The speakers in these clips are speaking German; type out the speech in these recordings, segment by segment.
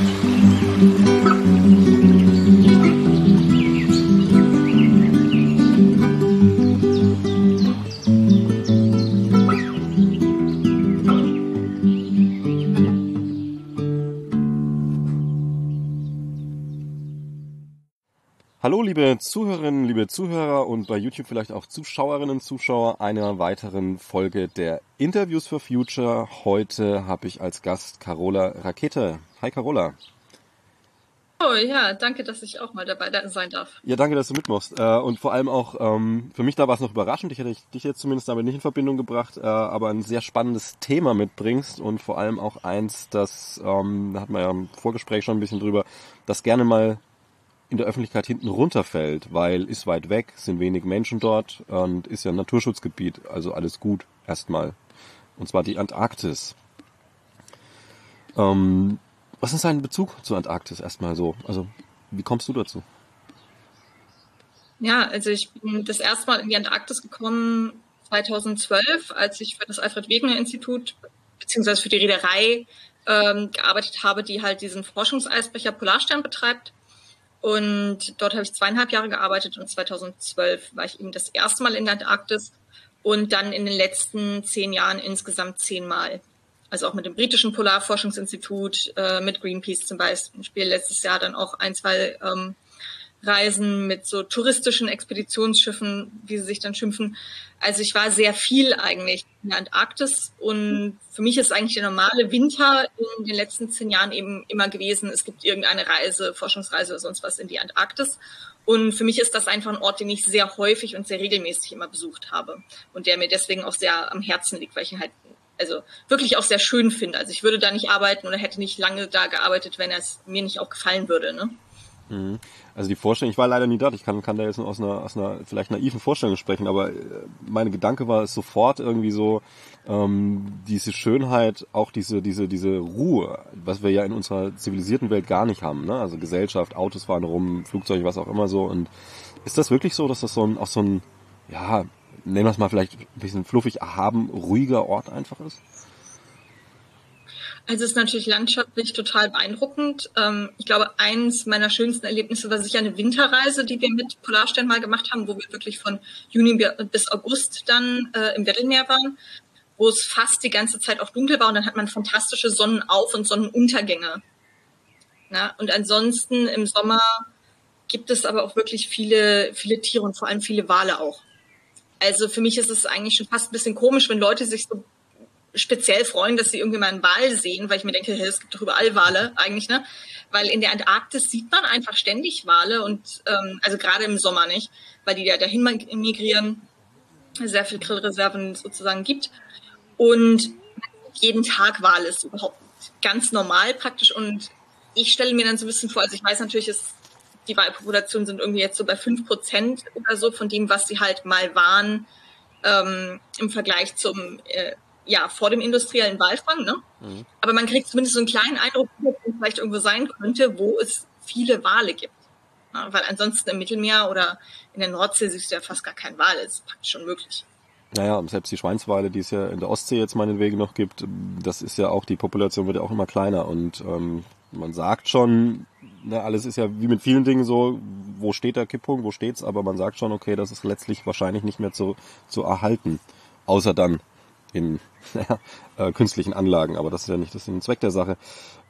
かっこいい。Hallo liebe Zuhörerinnen, liebe Zuhörer und bei YouTube vielleicht auch Zuschauerinnen und Zuschauer einer weiteren Folge der Interviews for Future. Heute habe ich als Gast Carola Rakete. Hi Carola. Oh ja, danke, dass ich auch mal dabei sein darf. Ja, danke, dass du mitmachst. Äh, und vor allem auch, ähm, für mich da war es noch überraschend, ich hätte dich jetzt zumindest damit nicht in Verbindung gebracht, äh, aber ein sehr spannendes Thema mitbringst und vor allem auch eins, das, ähm, da hatten wir ja im Vorgespräch schon ein bisschen drüber, das gerne mal in der Öffentlichkeit hinten runterfällt, weil ist weit weg, sind wenig Menschen dort und ist ja ein Naturschutzgebiet, also alles gut erstmal. Und zwar die Antarktis. Ähm, was ist dein Bezug zur Antarktis erstmal so? Also wie kommst du dazu? Ja, also ich bin das erste Mal in die Antarktis gekommen 2012, als ich für das Alfred Wegener Institut beziehungsweise für die Reederei ähm, gearbeitet habe, die halt diesen Forschungseisbecher Polarstern betreibt. Und dort habe ich zweieinhalb Jahre gearbeitet und 2012 war ich eben das erste Mal in der Antarktis und dann in den letzten zehn Jahren insgesamt zehnmal. Also auch mit dem britischen Polarforschungsinstitut, äh, mit Greenpeace zum Beispiel letztes Jahr dann auch ein, zwei ähm, Reisen mit so touristischen Expeditionsschiffen, wie sie sich dann schimpfen. Also ich war sehr viel eigentlich in der Antarktis und für mich ist eigentlich der normale Winter in den letzten zehn Jahren eben immer gewesen, es gibt irgendeine Reise, Forschungsreise oder sonst was in die Antarktis. Und für mich ist das einfach ein Ort, den ich sehr häufig und sehr regelmäßig immer besucht habe und der mir deswegen auch sehr am Herzen liegt, weil ich ihn halt also wirklich auch sehr schön finde. Also ich würde da nicht arbeiten oder hätte nicht lange da gearbeitet, wenn es mir nicht auch gefallen würde. Ne? Mhm. Also die Vorstellung, ich war leider nie dort, ich kann, kann da jetzt nur aus einer, aus einer vielleicht naiven Vorstellung sprechen, aber äh, meine Gedanke war es sofort irgendwie so, ähm, diese Schönheit, auch diese, diese, diese Ruhe, was wir ja in unserer zivilisierten Welt gar nicht haben, ne? Also Gesellschaft, Autos fahren rum, Flugzeuge, was auch immer so. Und ist das wirklich so, dass das so ein, auch so ein, ja, nennen wir es mal vielleicht ein bisschen fluffig, erhaben, ruhiger Ort einfach ist? Also es ist natürlich landschaftlich total beeindruckend. Ähm, ich glaube, eins meiner schönsten Erlebnisse war sicher eine Winterreise, die wir mit Polarstern mal gemacht haben, wo wir wirklich von Juni bis August dann äh, im Weddellmeer waren, wo es fast die ganze Zeit auch dunkel war und dann hat man fantastische Sonnenauf- und Sonnenuntergänge. Und ansonsten im Sommer gibt es aber auch wirklich viele, viele Tiere und vor allem viele Wale auch. Also für mich ist es eigentlich schon fast ein bisschen komisch, wenn Leute sich so speziell freuen, dass sie irgendwie mal einen Wal sehen, weil ich mir denke, hey, es gibt doch überall Wale eigentlich, ne? Weil in der Antarktis sieht man einfach ständig Wale und ähm, also gerade im Sommer nicht, weil die ja dahin migrieren, sehr viel Grillreserven sozusagen gibt und jeden Tag Wale ist überhaupt ganz normal praktisch und ich stelle mir dann so ein bisschen vor, also ich weiß natürlich, ist, die Walpopulationen sind irgendwie jetzt so bei fünf Prozent oder so von dem, was sie halt mal waren ähm, im Vergleich zum äh, ja, vor dem industriellen Walfang, ne? Mhm. Aber man kriegt zumindest so einen kleinen Eindruck, wo es vielleicht irgendwo sein könnte, wo es viele Wale gibt. Ja, weil ansonsten im Mittelmeer oder in der Nordsee siehst du ja fast gar keinen Wal, das ist praktisch unmöglich. Naja, selbst die Schweinswale, die es ja in der Ostsee jetzt meinetwegen noch gibt, das ist ja auch, die Population wird ja auch immer kleiner und ähm, man sagt schon, na, alles ist ja wie mit vielen Dingen so, wo steht der Kipppunkt, wo steht's, aber man sagt schon, okay, das ist letztlich wahrscheinlich nicht mehr zu, zu erhalten. Außer dann in naja, äh, künstlichen Anlagen, aber das ist ja nicht das ist ein Zweck der Sache.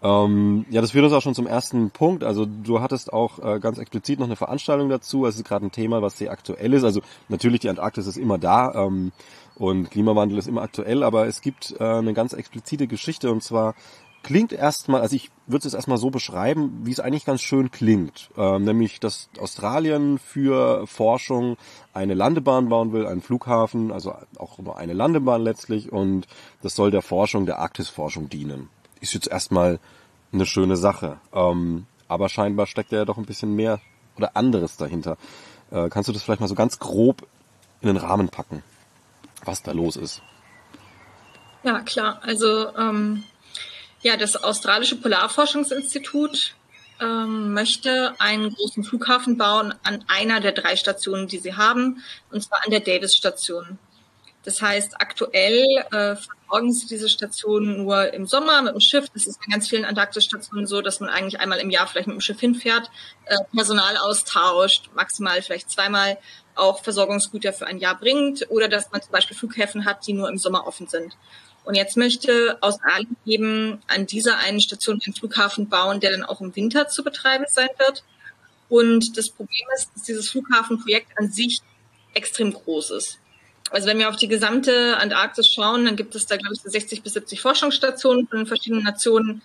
Ähm, ja, das führt uns auch schon zum ersten Punkt. Also du hattest auch äh, ganz explizit noch eine Veranstaltung dazu. Es ist gerade ein Thema, was sehr aktuell ist. Also natürlich die Antarktis ist immer da ähm, und Klimawandel ist immer aktuell, aber es gibt äh, eine ganz explizite Geschichte und zwar klingt erstmal, also ich würde es erstmal so beschreiben, wie es eigentlich ganz schön klingt. Ähm, nämlich, dass Australien für Forschung eine Landebahn bauen will, einen Flughafen, also auch nur eine Landebahn letztlich, und das soll der Forschung, der Arktisforschung dienen. Ist jetzt erstmal eine schöne Sache. Ähm, aber scheinbar steckt ja doch ein bisschen mehr oder anderes dahinter. Äh, kannst du das vielleicht mal so ganz grob in den Rahmen packen, was da los ist? Ja, klar. Also ähm, ja, das australische Polarforschungsinstitut ähm, möchte einen großen Flughafen bauen an einer der drei Stationen, die sie haben, und zwar an der Davis-Station. Das heißt, aktuell äh, versorgen sie diese Stationen nur im Sommer mit dem Schiff. Das ist bei ganz vielen Antarktisstationen so, dass man eigentlich einmal im Jahr vielleicht mit dem Schiff hinfährt, äh, Personal austauscht, maximal vielleicht zweimal auch Versorgungsgüter für ein Jahr bringt oder dass man zum Beispiel Flughäfen hat, die nur im Sommer offen sind. Und jetzt möchte Australien eben an dieser einen Station einen Flughafen bauen, der dann auch im Winter zu betreiben sein wird. Und das Problem ist, dass dieses Flughafenprojekt an sich extrem groß ist. Also wenn wir auf die gesamte Antarktis schauen, dann gibt es da, glaube ich, 60 bis 70 Forschungsstationen von den verschiedenen Nationen.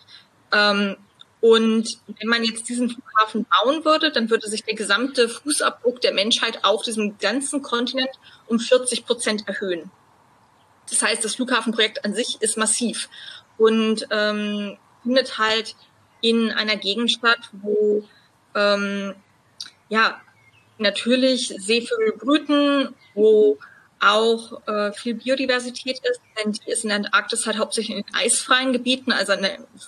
Ähm, und wenn man jetzt diesen Flughafen bauen würde, dann würde sich der gesamte Fußabdruck der Menschheit auf diesem ganzen Kontinent um 40 Prozent erhöhen. Das heißt, das Flughafenprojekt an sich ist massiv und ähm, findet halt in einer Gegend statt, wo ähm, ja natürlich Seevögel brüten, wo auch äh, viel Biodiversität ist, denn die ist in der Antarktis halt hauptsächlich in eisfreien Gebieten, also an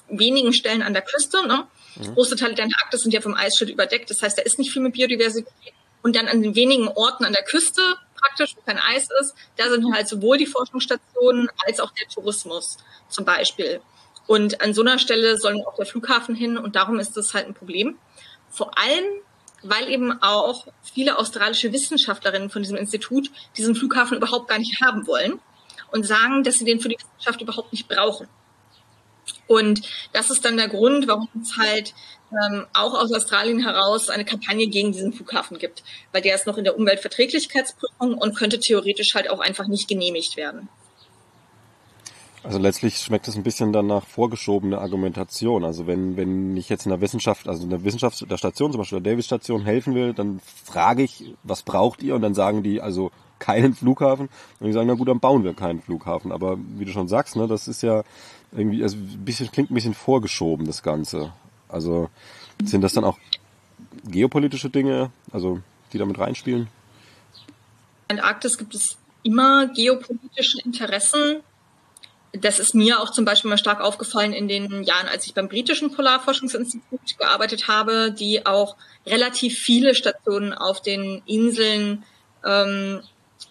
wenigen Stellen an der Küste. Ne? Mhm. Große Teile der Antarktis sind ja vom Eisschild überdeckt, das heißt, da ist nicht viel mit Biodiversität. Und dann an den wenigen Orten an der Küste praktisch, wo kein Eis ist, da sind halt sowohl die Forschungsstationen als auch der Tourismus zum Beispiel. Und an so einer Stelle soll auch der Flughafen hin und darum ist das halt ein Problem. Vor allem weil eben auch viele australische Wissenschaftlerinnen von diesem Institut diesen Flughafen überhaupt gar nicht haben wollen und sagen, dass sie den für die Wissenschaft überhaupt nicht brauchen. Und das ist dann der Grund, warum es halt ähm, auch aus Australien heraus eine Kampagne gegen diesen Flughafen gibt, weil der ist noch in der Umweltverträglichkeitsprüfung und könnte theoretisch halt auch einfach nicht genehmigt werden. Also letztlich schmeckt es ein bisschen dann nach vorgeschobene Argumentation. Also wenn, wenn ich jetzt in der Wissenschaft, also in der Wissenschaft der Station, zum Beispiel der Davis-Station helfen will, dann frage ich, was braucht ihr? Und dann sagen die, also keinen Flughafen. Und ich sage, na gut, dann bauen wir keinen Flughafen. Aber wie du schon sagst, ne, das ist ja irgendwie, also ein bisschen, klingt ein bisschen vorgeschoben, das Ganze. Also sind das dann auch geopolitische Dinge, also die damit reinspielen? In Arktis gibt es immer geopolitische Interessen das ist mir auch zum Beispiel mal stark aufgefallen in den Jahren, als ich beim britischen Polarforschungsinstitut gearbeitet habe, die auch relativ viele Stationen auf den Inseln ähm,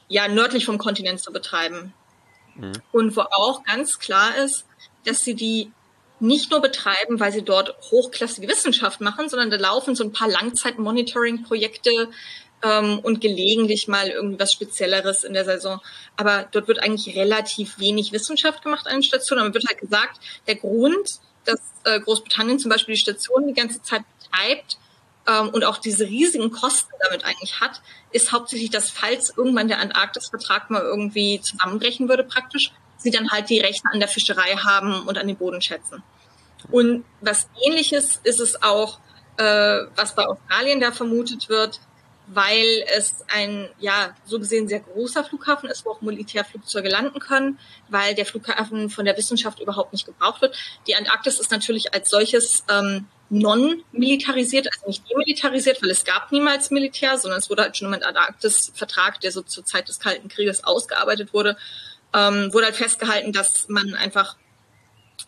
ja nördlich vom Kontinent zu betreiben. Mhm. Und wo auch ganz klar ist, dass sie die nicht nur betreiben, weil sie dort hochklassige Wissenschaft machen, sondern da laufen so ein paar Langzeit-Monitoring-Projekte, ähm, und gelegentlich mal irgendwas Spezielleres in der Saison. Aber dort wird eigentlich relativ wenig Wissenschaft gemacht an den Stationen. Aber wird halt gesagt, der Grund, dass äh, Großbritannien zum Beispiel die Station die ganze Zeit betreibt ähm, und auch diese riesigen Kosten damit eigentlich hat, ist hauptsächlich, dass falls irgendwann der Antarktis-Vertrag mal irgendwie zusammenbrechen würde praktisch, sie dann halt die Rechte an der Fischerei haben und an den Bodenschätzen. Und was ähnliches ist es auch, äh, was bei Australien da vermutet wird, weil es ein, ja, so gesehen sehr großer Flughafen ist, wo auch Militärflugzeuge landen können, weil der Flughafen von der Wissenschaft überhaupt nicht gebraucht wird. Die Antarktis ist natürlich als solches ähm, non-militarisiert, also nicht demilitarisiert, weil es gab niemals Militär, sondern es wurde halt schon im Antarktis-Vertrag, der so zur Zeit des Kalten Krieges ausgearbeitet wurde, ähm, wurde halt festgehalten, dass man einfach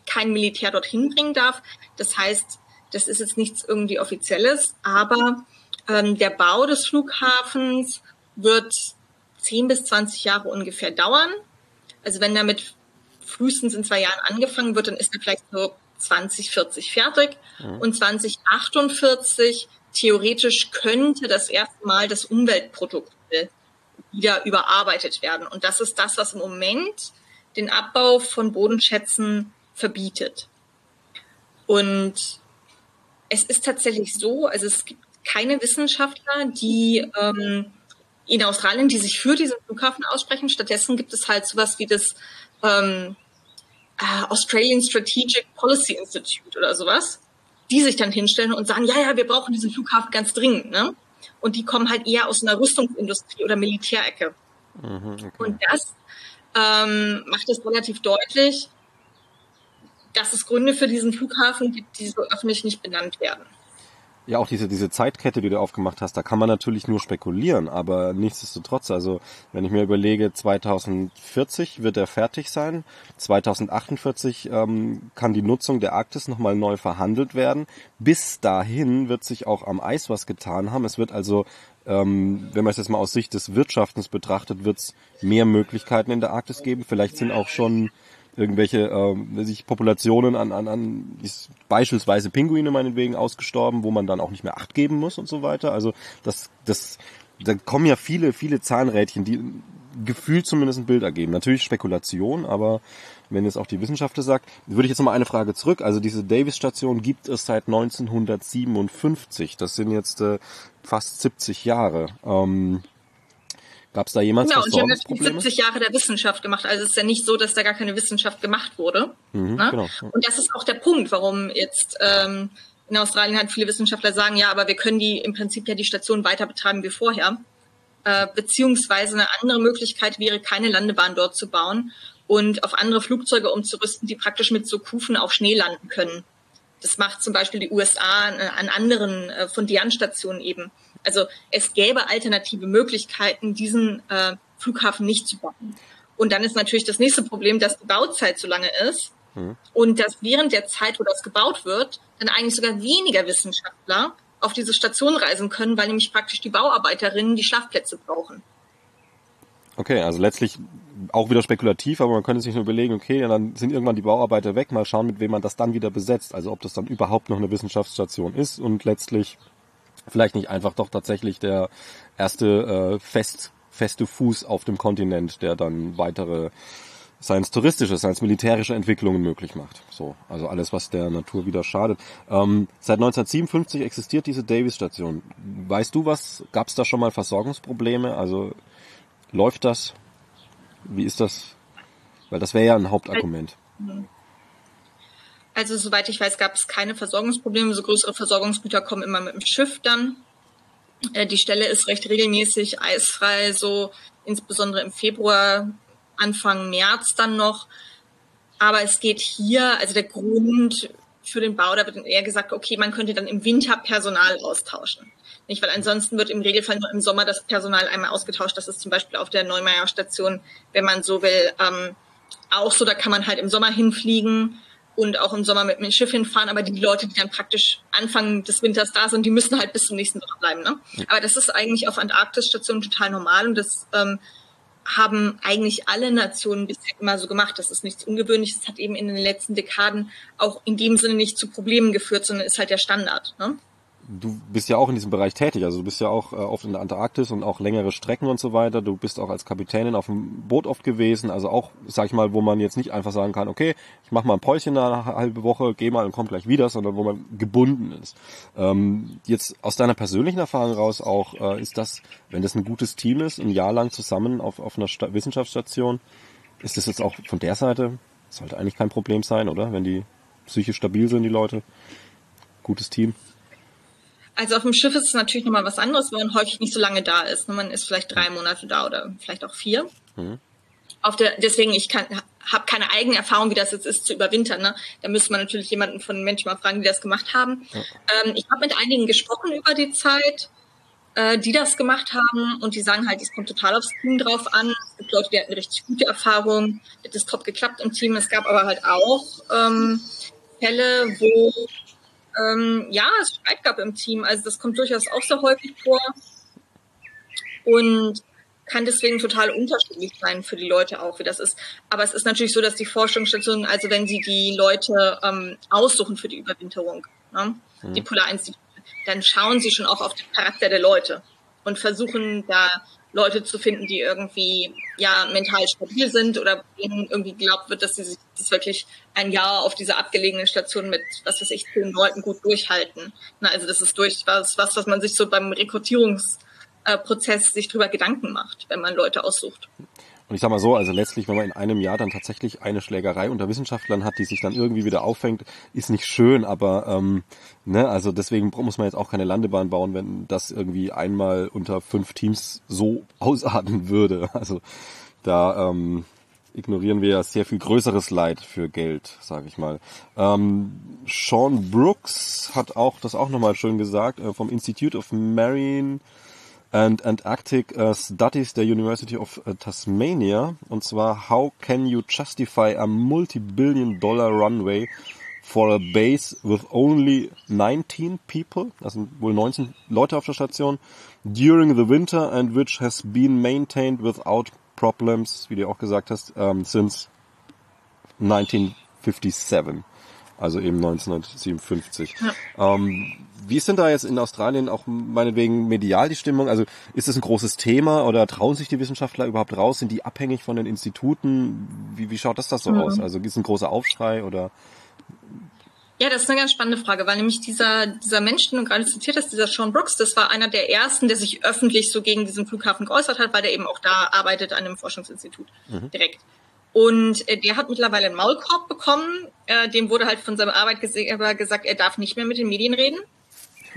kein Militär dorthin bringen darf. Das heißt, das ist jetzt nichts irgendwie Offizielles, aber ähm, der Bau des Flughafens wird 10 bis 20 Jahre ungefähr dauern. Also wenn damit frühestens in zwei Jahren angefangen wird, dann ist er vielleicht so 2040 fertig. Mhm. Und 2048 theoretisch könnte das erste Mal das Umweltprotokoll wieder überarbeitet werden. Und das ist das, was im Moment den Abbau von Bodenschätzen verbietet. Und es ist tatsächlich so, also es gibt keine Wissenschaftler, die ähm, in Australien, die sich für diesen Flughafen aussprechen. Stattdessen gibt es halt sowas wie das ähm, äh, Australian Strategic Policy Institute oder sowas, die sich dann hinstellen und sagen, ja, ja, wir brauchen diesen Flughafen ganz dringend. Ne? Und die kommen halt eher aus einer Rüstungsindustrie oder Militärecke. Mhm, okay. Und das ähm, macht es relativ deutlich, dass es Gründe für diesen Flughafen gibt, die so öffentlich nicht benannt werden. Ja, auch diese, diese Zeitkette, die du aufgemacht hast, da kann man natürlich nur spekulieren, aber nichtsdestotrotz, also wenn ich mir überlege, 2040 wird er fertig sein, 2048 ähm, kann die Nutzung der Arktis nochmal neu verhandelt werden. Bis dahin wird sich auch am Eis was getan haben. Es wird also, ähm, wenn man es jetzt mal aus Sicht des Wirtschaftens betrachtet, wird es mehr Möglichkeiten in der Arktis geben. Vielleicht sind auch schon irgendwelche ähm, sich Populationen an, an, an ist beispielsweise Pinguine meinetwegen ausgestorben, wo man dann auch nicht mehr Acht geben muss und so weiter. Also das, das, da kommen ja viele, viele Zahnrädchen, die gefühlt zumindest ein Bild ergeben. Natürlich Spekulation, aber wenn jetzt auch die Wissenschaftler sagt, würde ich jetzt nochmal eine Frage zurück. Also diese Davis-Station gibt es seit 1957. Das sind jetzt äh, fast 70 Jahre. Ähm, Gab es da jemals genau, Versorgungsprobleme? und die haben 70 Jahre der Wissenschaft gemacht. Also es ist ja nicht so, dass da gar keine Wissenschaft gemacht wurde. Mhm, ne? genau. Und das ist auch der Punkt, warum jetzt ähm, in Australien halt viele Wissenschaftler sagen, ja, aber wir können die im Prinzip ja die Station weiter betreiben wie vorher. Äh, beziehungsweise eine andere Möglichkeit wäre, keine Landebahn dort zu bauen und auf andere Flugzeuge umzurüsten, die praktisch mit so Kufen auf Schnee landen können. Das macht zum Beispiel die USA an anderen äh, Fundian-Stationen eben. Also es gäbe alternative Möglichkeiten, diesen äh, Flughafen nicht zu bauen. Und dann ist natürlich das nächste Problem, dass die Bauzeit so lange ist mhm. und dass während der Zeit, wo das gebaut wird, dann eigentlich sogar weniger Wissenschaftler auf diese Station reisen können, weil nämlich praktisch die Bauarbeiterinnen die Schlafplätze brauchen. Okay, also letztlich auch wieder spekulativ, aber man könnte sich nur überlegen, okay, dann sind irgendwann die Bauarbeiter weg, mal schauen, mit wem man das dann wieder besetzt. Also ob das dann überhaupt noch eine Wissenschaftsstation ist und letztlich vielleicht nicht einfach doch tatsächlich der erste äh, fest, feste Fuß auf dem Kontinent, der dann weitere seins touristische, seins militärische Entwicklungen möglich macht. So, also alles, was der Natur wieder schadet. Ähm, seit 1957 existiert diese Davis-Station. Weißt du was? Gab es da schon mal Versorgungsprobleme? Also läuft das? Wie ist das? Weil das wäre ja ein Hauptargument. Also soweit ich weiß, gab es keine Versorgungsprobleme. So größere Versorgungsgüter kommen immer mit dem Schiff dann. Äh, die Stelle ist recht regelmäßig eisfrei, so insbesondere im Februar, Anfang März dann noch. Aber es geht hier, also der Grund für den Bau, da wird eher gesagt, okay, man könnte dann im Winter Personal austauschen. Nicht, weil ansonsten wird im Regelfall nur im Sommer das Personal einmal ausgetauscht. Das ist zum Beispiel auf der Neumeier Station, wenn man so will, ähm, auch so. Da kann man halt im Sommer hinfliegen und auch im Sommer mit dem Schiff hinfahren. Aber die Leute, die dann praktisch Anfang des Winters da sind, die müssen halt bis zum nächsten Sommer bleiben. Ne? Aber das ist eigentlich auf Antarktis-Stationen total normal und das ähm, haben eigentlich alle Nationen bisher immer so gemacht. Das ist nichts Ungewöhnliches. Das hat eben in den letzten Dekaden auch in dem Sinne nicht zu Problemen geführt, sondern ist halt der Standard. Ne? Du bist ja auch in diesem Bereich tätig, also du bist ja auch äh, oft in der Antarktis und auch längere Strecken und so weiter. Du bist auch als Kapitänin auf dem Boot oft gewesen, also auch, sag ich mal, wo man jetzt nicht einfach sagen kann, okay, ich mache mal ein Päuschen eine halbe Woche, gehe mal und komm gleich wieder, sondern wo man gebunden ist. Ähm, jetzt aus deiner persönlichen Erfahrung raus auch, äh, ist das, wenn das ein gutes Team ist, ein Jahr lang zusammen auf, auf einer Sta Wissenschaftsstation, ist das jetzt auch von der Seite, sollte eigentlich kein Problem sein, oder? Wenn die psychisch stabil sind, die Leute. Gutes Team. Also auf dem Schiff ist es natürlich nochmal was anderes, weil man häufig nicht so lange da ist. Man ist vielleicht drei Monate da oder vielleicht auch vier. Mhm. Auf der, deswegen, ich kann, habe keine eigene Erfahrung, wie das jetzt ist, zu überwintern. Ne? Da müsste man natürlich jemanden von den Menschen mal fragen, die das gemacht haben. Ja. Ähm, ich habe mit einigen gesprochen über die Zeit, äh, die das gemacht haben und die sagen halt, es kommt total aufs Team drauf an. Es gibt Leute, die hatten richtig gute Erfahrungen, hat es top geklappt im Team. Es gab aber halt auch ähm, Fälle, wo ähm, ja, es Streit gab im Team. Also das kommt durchaus auch sehr häufig vor und kann deswegen total unterschiedlich sein für die Leute auch, wie das ist. Aber es ist natürlich so, dass die Forschungsstationen, also wenn sie die Leute ähm, aussuchen für die Überwinterung, ne, mhm. die Polarinstitute, dann schauen sie schon auch auf den Charakter der Leute und versuchen da Leute zu finden, die irgendwie ja mental stabil sind oder denen irgendwie glaubt wird, dass sie sich das wirklich ein Jahr auf dieser abgelegenen Station mit, was weiß ich, zehn Leuten gut durchhalten. Na, also das ist durchaus was, was man sich so beim Rekrutierungsprozess sich drüber Gedanken macht, wenn man Leute aussucht. Und ich sag mal so, also letztlich, wenn man in einem Jahr dann tatsächlich eine Schlägerei unter Wissenschaftlern hat, die sich dann irgendwie wieder auffängt, ist nicht schön, aber ähm, ne, also deswegen muss man jetzt auch keine Landebahn bauen, wenn das irgendwie einmal unter fünf Teams so ausarten würde. Also da ähm, ignorieren wir ja sehr viel größeres Leid für Geld, sage ich mal. Ähm, Sean Brooks hat auch das auch nochmal schön gesagt äh, vom Institute of Marine and Antarctic uh, Studies der University of uh, Tasmania. Und zwar, how can you justify a multi-billion dollar runway for a base with only 19 people, das sind wohl 19 Leute auf der Station, during the winter and which has been maintained without problems, wie du auch gesagt hast, um, since 1957. Also eben 1957. Ja. Ähm, wie ist denn da jetzt in Australien auch meinetwegen medial die Stimmung? Also ist das ein großes Thema oder trauen sich die Wissenschaftler überhaupt raus? Sind die abhängig von den Instituten? Wie, wie schaut das da so mhm. aus? Also gibt es ein großer Aufschrei oder? Ja, das ist eine ganz spannende Frage, weil nämlich dieser, dieser Mensch, den du gerade zitiert hast, dieser Sean Brooks, das war einer der ersten, der sich öffentlich so gegen diesen Flughafen geäußert hat, weil der eben auch da arbeitet an einem Forschungsinstitut mhm. direkt. Und äh, der hat mittlerweile einen Maulkorb bekommen. Äh, dem wurde halt von seinem Arbeitgeber gesagt, er darf nicht mehr mit den Medien reden.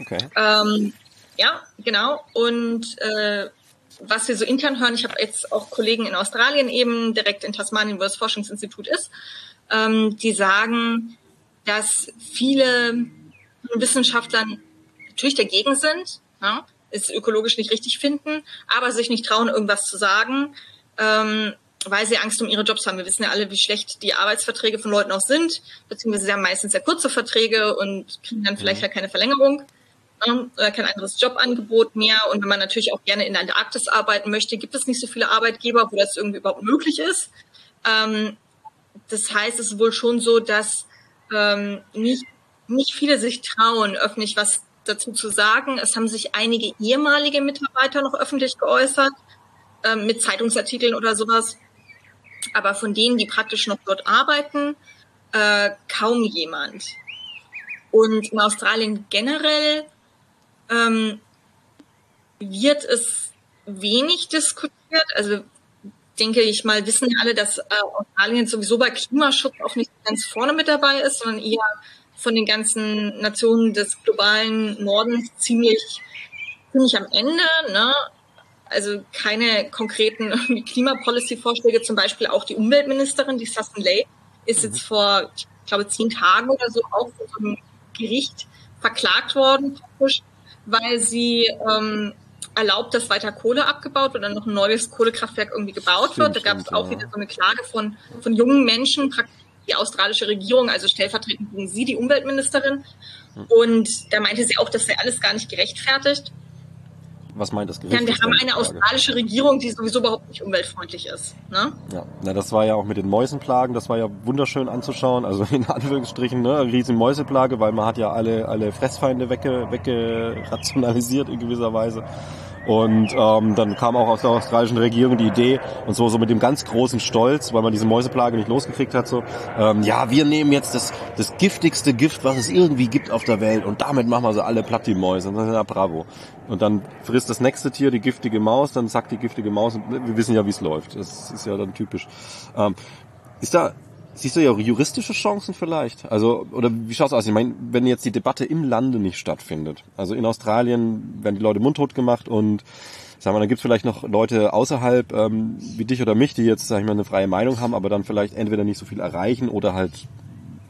Okay. Ähm, ja, genau. Und äh, was wir so intern hören, ich habe jetzt auch Kollegen in Australien eben, direkt in Tasmanien, wo das Forschungsinstitut ist, ähm, die sagen, dass viele Wissenschaftler natürlich dagegen sind, ja, es ökologisch nicht richtig finden, aber sich nicht trauen, irgendwas zu sagen, ähm, weil sie Angst um ihre Jobs haben. Wir wissen ja alle, wie schlecht die Arbeitsverträge von Leuten auch sind, beziehungsweise sie haben meistens sehr kurze Verträge und kriegen dann vielleicht mhm. halt keine Verlängerung kein anderes Jobangebot mehr. Und wenn man natürlich auch gerne in der Antarktis arbeiten möchte, gibt es nicht so viele Arbeitgeber, wo das irgendwie überhaupt möglich ist. Ähm, das heißt, es ist wohl schon so, dass ähm, nicht, nicht viele sich trauen, öffentlich was dazu zu sagen. Es haben sich einige ehemalige Mitarbeiter noch öffentlich geäußert, ähm, mit Zeitungsartikeln oder sowas. Aber von denen, die praktisch noch dort arbeiten, äh, kaum jemand. Und in Australien generell ähm, wird es wenig diskutiert. Also denke ich mal, wissen alle, dass äh, Australien sowieso bei Klimaschutz auch nicht ganz vorne mit dabei ist, sondern eher von den ganzen Nationen des globalen Nordens ziemlich, ziemlich am Ende. Ne? Also keine konkreten Klimapolicy-Vorschläge, zum Beispiel auch die Umweltministerin, die Susan Ley, ist jetzt mhm. vor, ich glaube, zehn Tagen oder so auch vor so einem Gericht verklagt worden, weil sie ähm, erlaubt, dass weiter Kohle abgebaut wird und noch ein neues Kohlekraftwerk irgendwie gebaut wird. Da gab es auch wieder so eine Klage von, von jungen Menschen, die australische Regierung, also stellvertretend gegen sie, die Umweltministerin. Hm. Und da meinte sie auch, das sei alles gar nicht gerechtfertigt. Was meint das Gericht? Ja, wir haben eine australische Regierung, die sowieso überhaupt nicht umweltfreundlich ist. Ne? Ja, na, das war ja auch mit den Mäusenplagen, das war ja wunderschön anzuschauen. Also in Anführungsstrichen, ne, riesen Mäuseplage, weil man hat ja alle, alle Fressfeinde wegge, weggerationalisiert in gewisser Weise. Und ähm, dann kam auch aus der australischen Regierung die Idee und so so mit dem ganz großen Stolz, weil man diese Mäuseplage nicht losgekriegt hat, so ähm, ja wir nehmen jetzt das das giftigste Gift, was es irgendwie gibt auf der Welt und damit machen wir so alle platt die Mäuse. Und dann ja bravo. Und dann frisst das nächste Tier die giftige Maus, dann sagt die giftige Maus wir wissen ja wie es läuft. Das ist ja dann typisch. Ähm, ist da Siehst du ja juristische Chancen vielleicht? Also, oder wie schaut's aus? Ich meine, wenn jetzt die Debatte im Lande nicht stattfindet. Also in Australien werden die Leute mundtot gemacht und sagen wir, dann gibt's vielleicht noch Leute außerhalb ähm, wie dich oder mich, die jetzt, sag ich mal, eine freie Meinung haben, aber dann vielleicht entweder nicht so viel erreichen oder halt,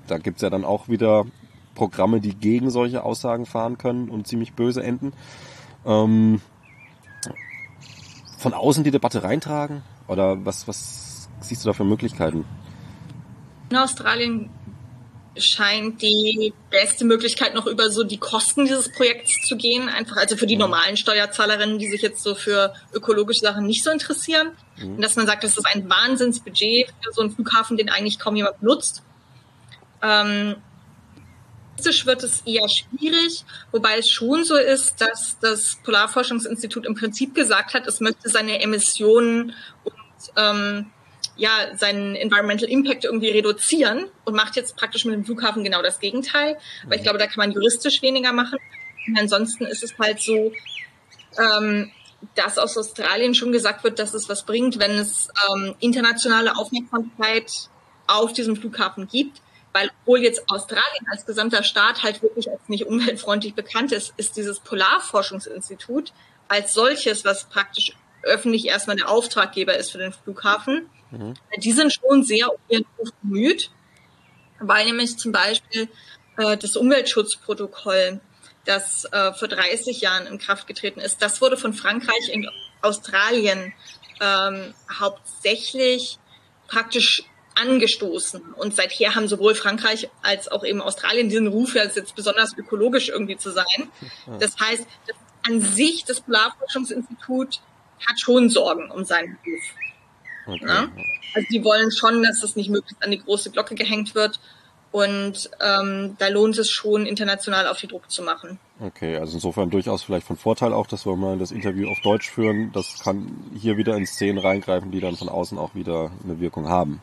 da gibt's ja dann auch wieder Programme, die gegen solche Aussagen fahren können und ziemlich böse enden. Ähm, von außen die Debatte reintragen? Oder was, was siehst du da für Möglichkeiten? in Australien scheint die beste Möglichkeit noch über so die Kosten dieses Projekts zu gehen. Einfach also für die mhm. normalen Steuerzahlerinnen, die sich jetzt so für ökologische Sachen nicht so interessieren. Mhm. Und dass man sagt, das ist ein Wahnsinnsbudget für so einen Flughafen, den eigentlich kaum jemand nutzt. Ähm, wird es eher schwierig, wobei es schon so ist, dass das Polarforschungsinstitut im Prinzip gesagt hat, es möchte seine Emissionen und ähm, ja, seinen Environmental Impact irgendwie reduzieren und macht jetzt praktisch mit dem Flughafen genau das Gegenteil. Weil ich glaube, da kann man juristisch weniger machen. Und ansonsten ist es halt so, ähm, dass aus Australien schon gesagt wird, dass es was bringt, wenn es ähm, internationale Aufmerksamkeit auf diesem Flughafen gibt. Weil obwohl jetzt Australien als gesamter Staat halt wirklich als nicht umweltfreundlich bekannt ist, ist dieses Polarforschungsinstitut als solches, was praktisch öffentlich erstmal der Auftraggeber ist für den Flughafen, Mhm. Die sind schon sehr um ihren Ruf bemüht, weil nämlich zum Beispiel äh, das Umweltschutzprotokoll, das äh, vor 30 Jahren in Kraft getreten ist, das wurde von Frankreich in Australien ähm, hauptsächlich praktisch angestoßen. Und seither haben sowohl Frankreich als auch eben Australien diesen Ruf, als jetzt besonders ökologisch irgendwie zu sein. Das heißt, an sich, das Polarforschungsinstitut hat schon Sorgen um seinen Ruf. Okay. Ja? Also die wollen schon, dass das nicht möglichst an die große Glocke gehängt wird. Und ähm, da lohnt es schon, international auf die Druck zu machen. Okay, also insofern durchaus vielleicht von Vorteil auch, dass wir mal das Interview auf Deutsch führen. Das kann hier wieder in Szenen reingreifen, die dann von außen auch wieder eine Wirkung haben.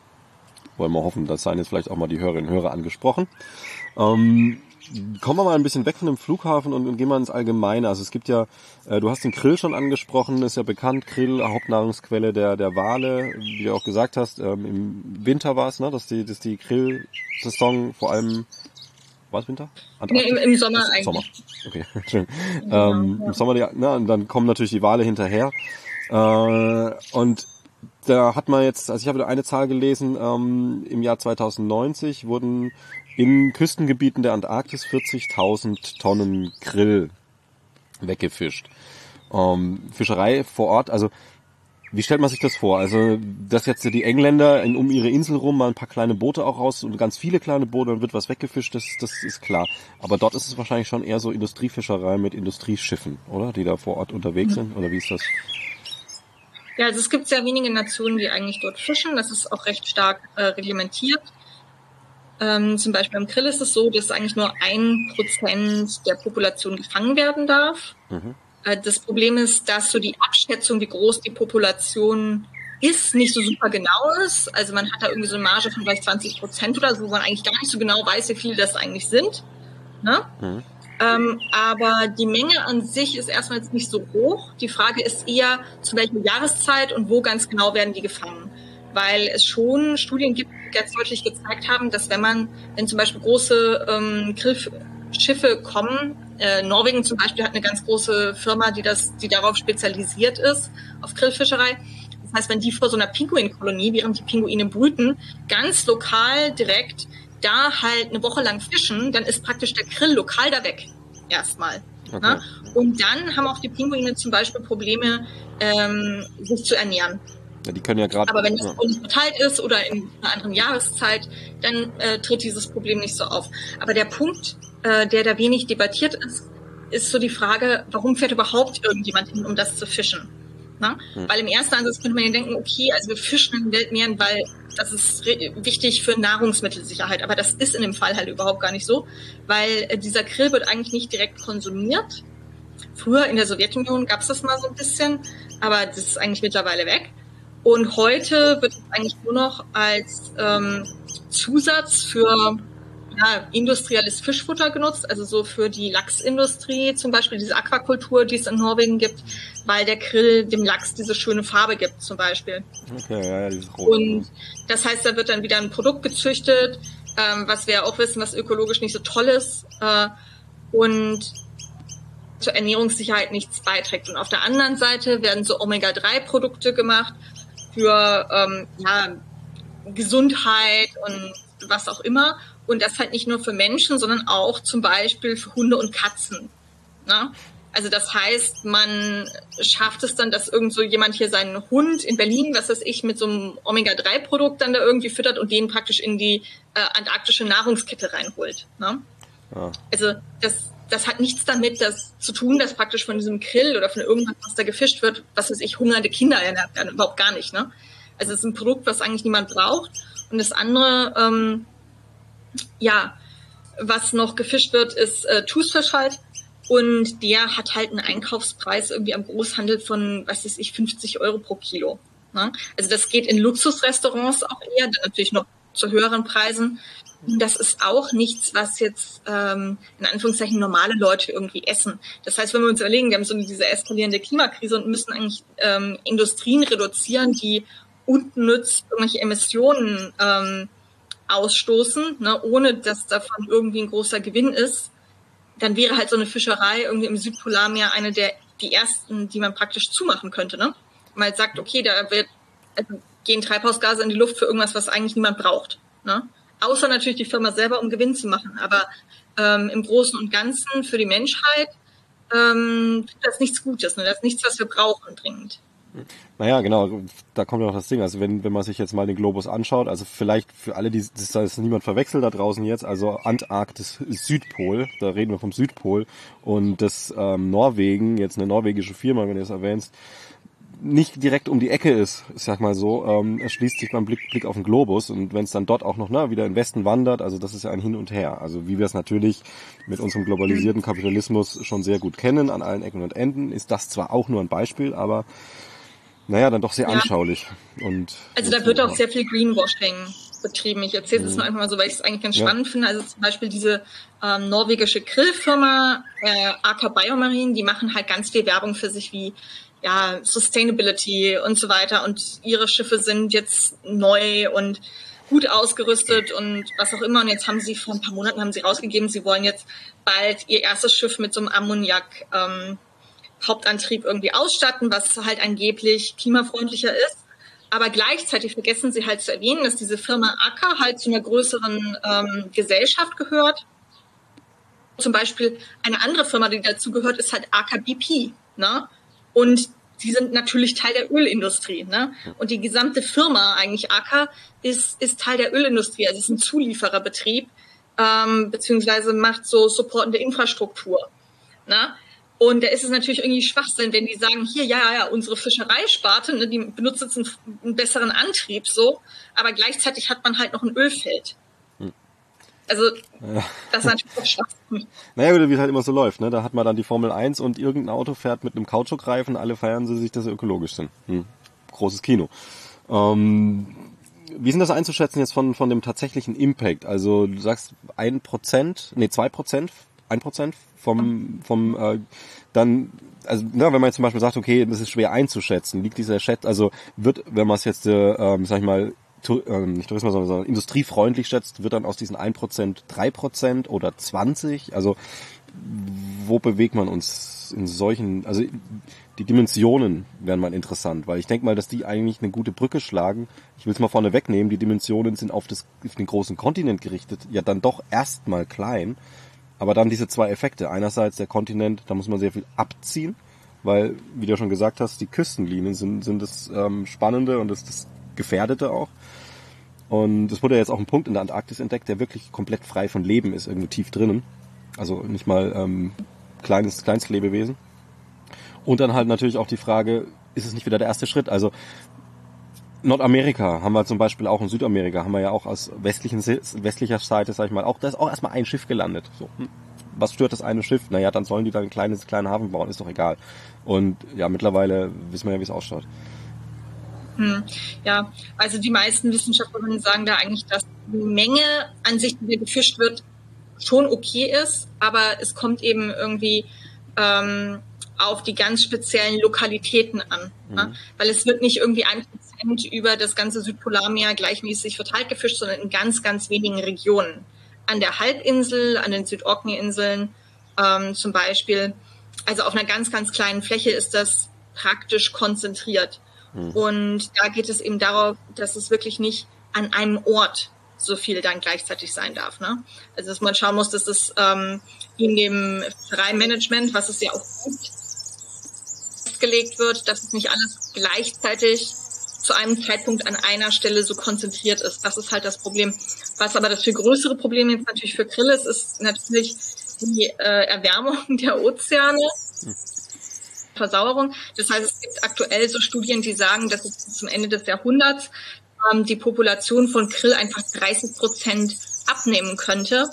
Wollen wir hoffen, das seien jetzt vielleicht auch mal die Hörerinnen und Hörer angesprochen. Ähm, kommen wir mal ein bisschen weg von dem Flughafen und, und gehen mal ins Allgemeine. Also es gibt ja, äh, du hast den Grill schon angesprochen, ist ja bekannt, Grill, Hauptnahrungsquelle der, der Wale, wie du auch gesagt hast, ähm, im Winter war es, ne, dass die, dass die Grillsaison vor allem war es Winter? Nee, im, im Sommer eigentlich. Sommer. Okay, schön. Ja, ähm, ja. Im Sommer, die, na, und dann kommen natürlich die Wale hinterher. Äh, und da hat man jetzt, also ich habe eine Zahl gelesen, ähm, im Jahr 2090 wurden in Küstengebieten der Antarktis 40.000 Tonnen Grill weggefischt. Ähm, Fischerei vor Ort, also wie stellt man sich das vor? Also, dass jetzt die Engländer in, um ihre Insel rum mal ein paar kleine Boote auch raus und ganz viele kleine Boote und wird was weggefischt, das, das ist klar. Aber dort ist es wahrscheinlich schon eher so Industriefischerei mit Industrieschiffen, oder? Die da vor Ort unterwegs sind? Oder wie ist das? Ja, also es gibt sehr wenige Nationen, die eigentlich dort fischen. Das ist auch recht stark äh, reglementiert. Ähm, zum Beispiel beim Grill ist es so, dass eigentlich nur ein Prozent der Population gefangen werden darf. Mhm. Äh, das Problem ist, dass so die Abschätzung, wie groß die Population ist, nicht so super genau ist. Also man hat da irgendwie so eine Marge von vielleicht 20 Prozent oder so, wo man eigentlich gar nicht so genau weiß, wie viele das eigentlich sind. Ne? Mhm. Ähm, aber die Menge an sich ist erstmal jetzt nicht so hoch. Die Frage ist eher, zu welcher Jahreszeit und wo ganz genau werden die gefangen weil es schon Studien gibt, die ganz deutlich gezeigt haben, dass wenn man, wenn zum Beispiel große ähm, Grillschiffe kommen, äh, Norwegen zum Beispiel hat eine ganz große Firma, die das, die darauf spezialisiert ist, auf Grillfischerei. Das heißt, wenn die vor so einer Pinguinkolonie, während die Pinguine brüten, ganz lokal direkt da halt eine Woche lang fischen, dann ist praktisch der Grill lokal da weg. Erstmal. Okay. Ne? Und dann haben auch die Pinguine zum Beispiel Probleme, ähm, sich zu ernähren. Ja, die können ja gerade. Aber wenn es ja. verteilt ist oder in einer anderen Jahreszeit, dann äh, tritt dieses Problem nicht so auf. Aber der Punkt, äh, der da wenig debattiert ist, ist so die Frage, warum fährt überhaupt irgendjemand hin, um das zu fischen? Na? Hm. Weil im ersten Ansatz könnte man ja denken, okay, also wir fischen in den Weltmeeren, weil das ist wichtig für Nahrungsmittelsicherheit. Aber das ist in dem Fall halt überhaupt gar nicht so, weil äh, dieser Grill wird eigentlich nicht direkt konsumiert. Früher in der Sowjetunion gab es das mal so ein bisschen, aber das ist eigentlich mittlerweile weg. Und heute wird es eigentlich nur noch als ähm, Zusatz für ja, industrielles Fischfutter genutzt, also so für die Lachsindustrie, zum Beispiel diese Aquakultur, die es in Norwegen gibt, weil der Grill dem Lachs diese schöne Farbe gibt, zum Beispiel. Okay, ja, ja, dieses Rot. Und das heißt, da wird dann wieder ein Produkt gezüchtet, ähm, was wir auch wissen, was ökologisch nicht so toll ist äh, und zur Ernährungssicherheit nichts beiträgt. Und auf der anderen Seite werden so Omega-3-Produkte gemacht, für ähm, ja, Gesundheit und was auch immer. Und das halt nicht nur für Menschen, sondern auch zum Beispiel für Hunde und Katzen. Ne? Also das heißt, man schafft es dann, dass irgend so jemand hier seinen Hund in Berlin, was weiß ich, mit so einem Omega-3-Produkt dann da irgendwie füttert und den praktisch in die äh, antarktische Nahrungskette reinholt. Ne? Ja. Also das, das hat nichts damit das zu tun, dass praktisch von diesem Grill oder von irgendwas, was da gefischt wird, was weiß ich, hungernde Kinder ernährt werden. Überhaupt gar nicht. Ne? Also es ist ein Produkt, was eigentlich niemand braucht. Und das andere, ähm, ja, was noch gefischt wird, ist äh, Thusfisch halt. Und der hat halt einen Einkaufspreis irgendwie am Großhandel von, was weiß ich, 50 Euro pro Kilo. Ne? Also das geht in Luxusrestaurants auch eher, natürlich noch zu höheren Preisen. Das ist auch nichts, was jetzt ähm, in Anführungszeichen normale Leute irgendwie essen. Das heißt, wenn wir uns überlegen, wir haben so diese eskalierende Klimakrise und müssen eigentlich ähm, Industrien reduzieren, die unnütz irgendwelche Emissionen ähm, ausstoßen, ne, ohne dass davon irgendwie ein großer Gewinn ist, dann wäre halt so eine Fischerei irgendwie im Südpolarmeer eine der die ersten, die man praktisch zumachen könnte. Ne? Man sagt, okay, da wird, also gehen Treibhausgase in die Luft für irgendwas, was eigentlich niemand braucht. Ne? außer natürlich die Firma selber, um Gewinn zu machen. Aber ähm, im Großen und Ganzen für die Menschheit ähm, das ist nichts Gutes. Ne? Das ist nichts, was wir brauchen dringend. Naja, genau, da kommt ja noch das Ding. Also wenn, wenn man sich jetzt mal den Globus anschaut, also vielleicht für alle, die das ist niemand verwechselt da draußen jetzt, also Antarktis Südpol, da reden wir vom Südpol und das ähm, Norwegen, jetzt eine norwegische Firma, wenn du es erwähnst, nicht direkt um die Ecke ist, ich sag mal so, ähm, es schließt sich beim Blick, Blick auf den Globus und wenn es dann dort auch noch ne, wieder in Westen wandert, also das ist ja ein Hin und Her. Also wie wir es natürlich mit unserem globalisierten Kapitalismus schon sehr gut kennen, an allen Ecken und Enden, ist das zwar auch nur ein Beispiel, aber naja, dann doch sehr ja. anschaulich. Und also da wird auch sehr viel Greenwashing betrieben. Ich erzähle es mhm. nur einfach mal so, weil ich es eigentlich ganz ja. spannend finde. Also zum Beispiel diese ähm, norwegische Grillfirma äh, AK Biomarine, die machen halt ganz viel Werbung für sich wie ja, Sustainability und so weiter. Und ihre Schiffe sind jetzt neu und gut ausgerüstet und was auch immer. Und jetzt haben sie vor ein paar Monaten haben sie rausgegeben, sie wollen jetzt bald ihr erstes Schiff mit so einem Ammoniak ähm, Hauptantrieb irgendwie ausstatten, was halt angeblich klimafreundlicher ist. Aber gleichzeitig vergessen sie halt zu erwähnen, dass diese Firma Acker halt zu einer größeren ähm, Gesellschaft gehört. Zum Beispiel eine andere Firma, die dazu gehört, ist halt Acker BP. Ne? Und die sind natürlich Teil der Ölindustrie. Ne? Und die gesamte Firma, eigentlich Acker, ist, ist Teil der Ölindustrie. Also es ist ein Zuliefererbetrieb, ähm, beziehungsweise macht so supportende Infrastruktur. Ne? Und da ist es natürlich irgendwie Schwachsinn, wenn die sagen, hier, ja, ja, unsere Fischereisparte, ne, die benutzt jetzt einen, einen, besseren Antrieb so, aber gleichzeitig hat man halt noch ein Ölfeld. Also, ja. das ist natürlich auch Schwachsinn. Naja, wie es halt immer so läuft, ne? Da hat man dann die Formel 1 und irgendein Auto fährt mit einem Kautschukreifen, alle feiern sie sich, dass sie ökologisch sind. Hm. Großes Kino. Ähm, wie sind das einzuschätzen jetzt von, von dem tatsächlichen Impact? Also du sagst ein Prozent, nee, zwei Prozent, ein Prozent vom, vom äh, dann, also ne, wenn man jetzt zum Beispiel sagt, okay, das ist schwer einzuschätzen, liegt dieser Chat, also wird, wenn man es jetzt, äh, ähm, sag ich mal, tu, äh, nicht Tourismus, sondern industriefreundlich schätzt, wird dann aus diesen 1% 3% oder 20? Also wo bewegt man uns in solchen, also die Dimensionen wären mal interessant, weil ich denke mal, dass die eigentlich eine gute Brücke schlagen. Ich will es mal vorne wegnehmen, die Dimensionen sind auf, das, auf den großen Kontinent gerichtet, ja dann doch erstmal klein aber dann diese zwei Effekte. Einerseits der Kontinent, da muss man sehr viel abziehen, weil, wie du schon gesagt hast, die Küstenlinien sind, sind das ähm, Spannende und das, das Gefährdete auch. Und es wurde jetzt auch ein Punkt in der Antarktis entdeckt, der wirklich komplett frei von Leben ist, irgendwo tief drinnen. Also nicht mal ähm, kleines, kleines Lebewesen. Und dann halt natürlich auch die Frage, ist es nicht wieder der erste Schritt? Also Nordamerika haben wir zum Beispiel auch in Südamerika haben wir ja auch aus westlichen, westlicher Seite, sag ich mal, auch da ist auch erstmal ein Schiff gelandet. So, hm, was stört das eine Schiff? Naja, dann sollen die da ein kleines, kleinen Hafen bauen, ist doch egal. Und ja, mittlerweile wissen wir ja, wie es ausschaut. Hm, ja, also die meisten Wissenschaftlerinnen sagen da eigentlich, dass die Menge an sich, die gefischt wird, schon okay ist, aber es kommt eben irgendwie ähm, auf die ganz speziellen Lokalitäten an. Mhm. Ja? Weil es wird nicht irgendwie ein Prozent über das ganze Südpolarmeer gleichmäßig verteilt gefischt, sondern in ganz, ganz wenigen Regionen. An der Halbinsel, an den Südorkney-Inseln ähm, zum Beispiel. Also auf einer ganz, ganz kleinen Fläche ist das praktisch konzentriert. Mhm. Und da geht es eben darauf, dass es wirklich nicht an einem Ort so viel dann gleichzeitig sein darf. Ne? Also dass man schauen muss, dass es ähm, in dem Fischereimanagement, was es ja auch gibt, festgelegt wird, dass es nicht alles gleichzeitig zu einem Zeitpunkt an einer Stelle so konzentriert ist. Das ist halt das Problem. Was aber das viel größere Problem jetzt natürlich für Krill ist, ist natürlich die äh, Erwärmung der Ozeane. Versauerung. Das heißt, es gibt aktuell so Studien, die sagen, dass es zum Ende des Jahrhunderts ähm, die Population von Krill einfach 30 Prozent abnehmen könnte,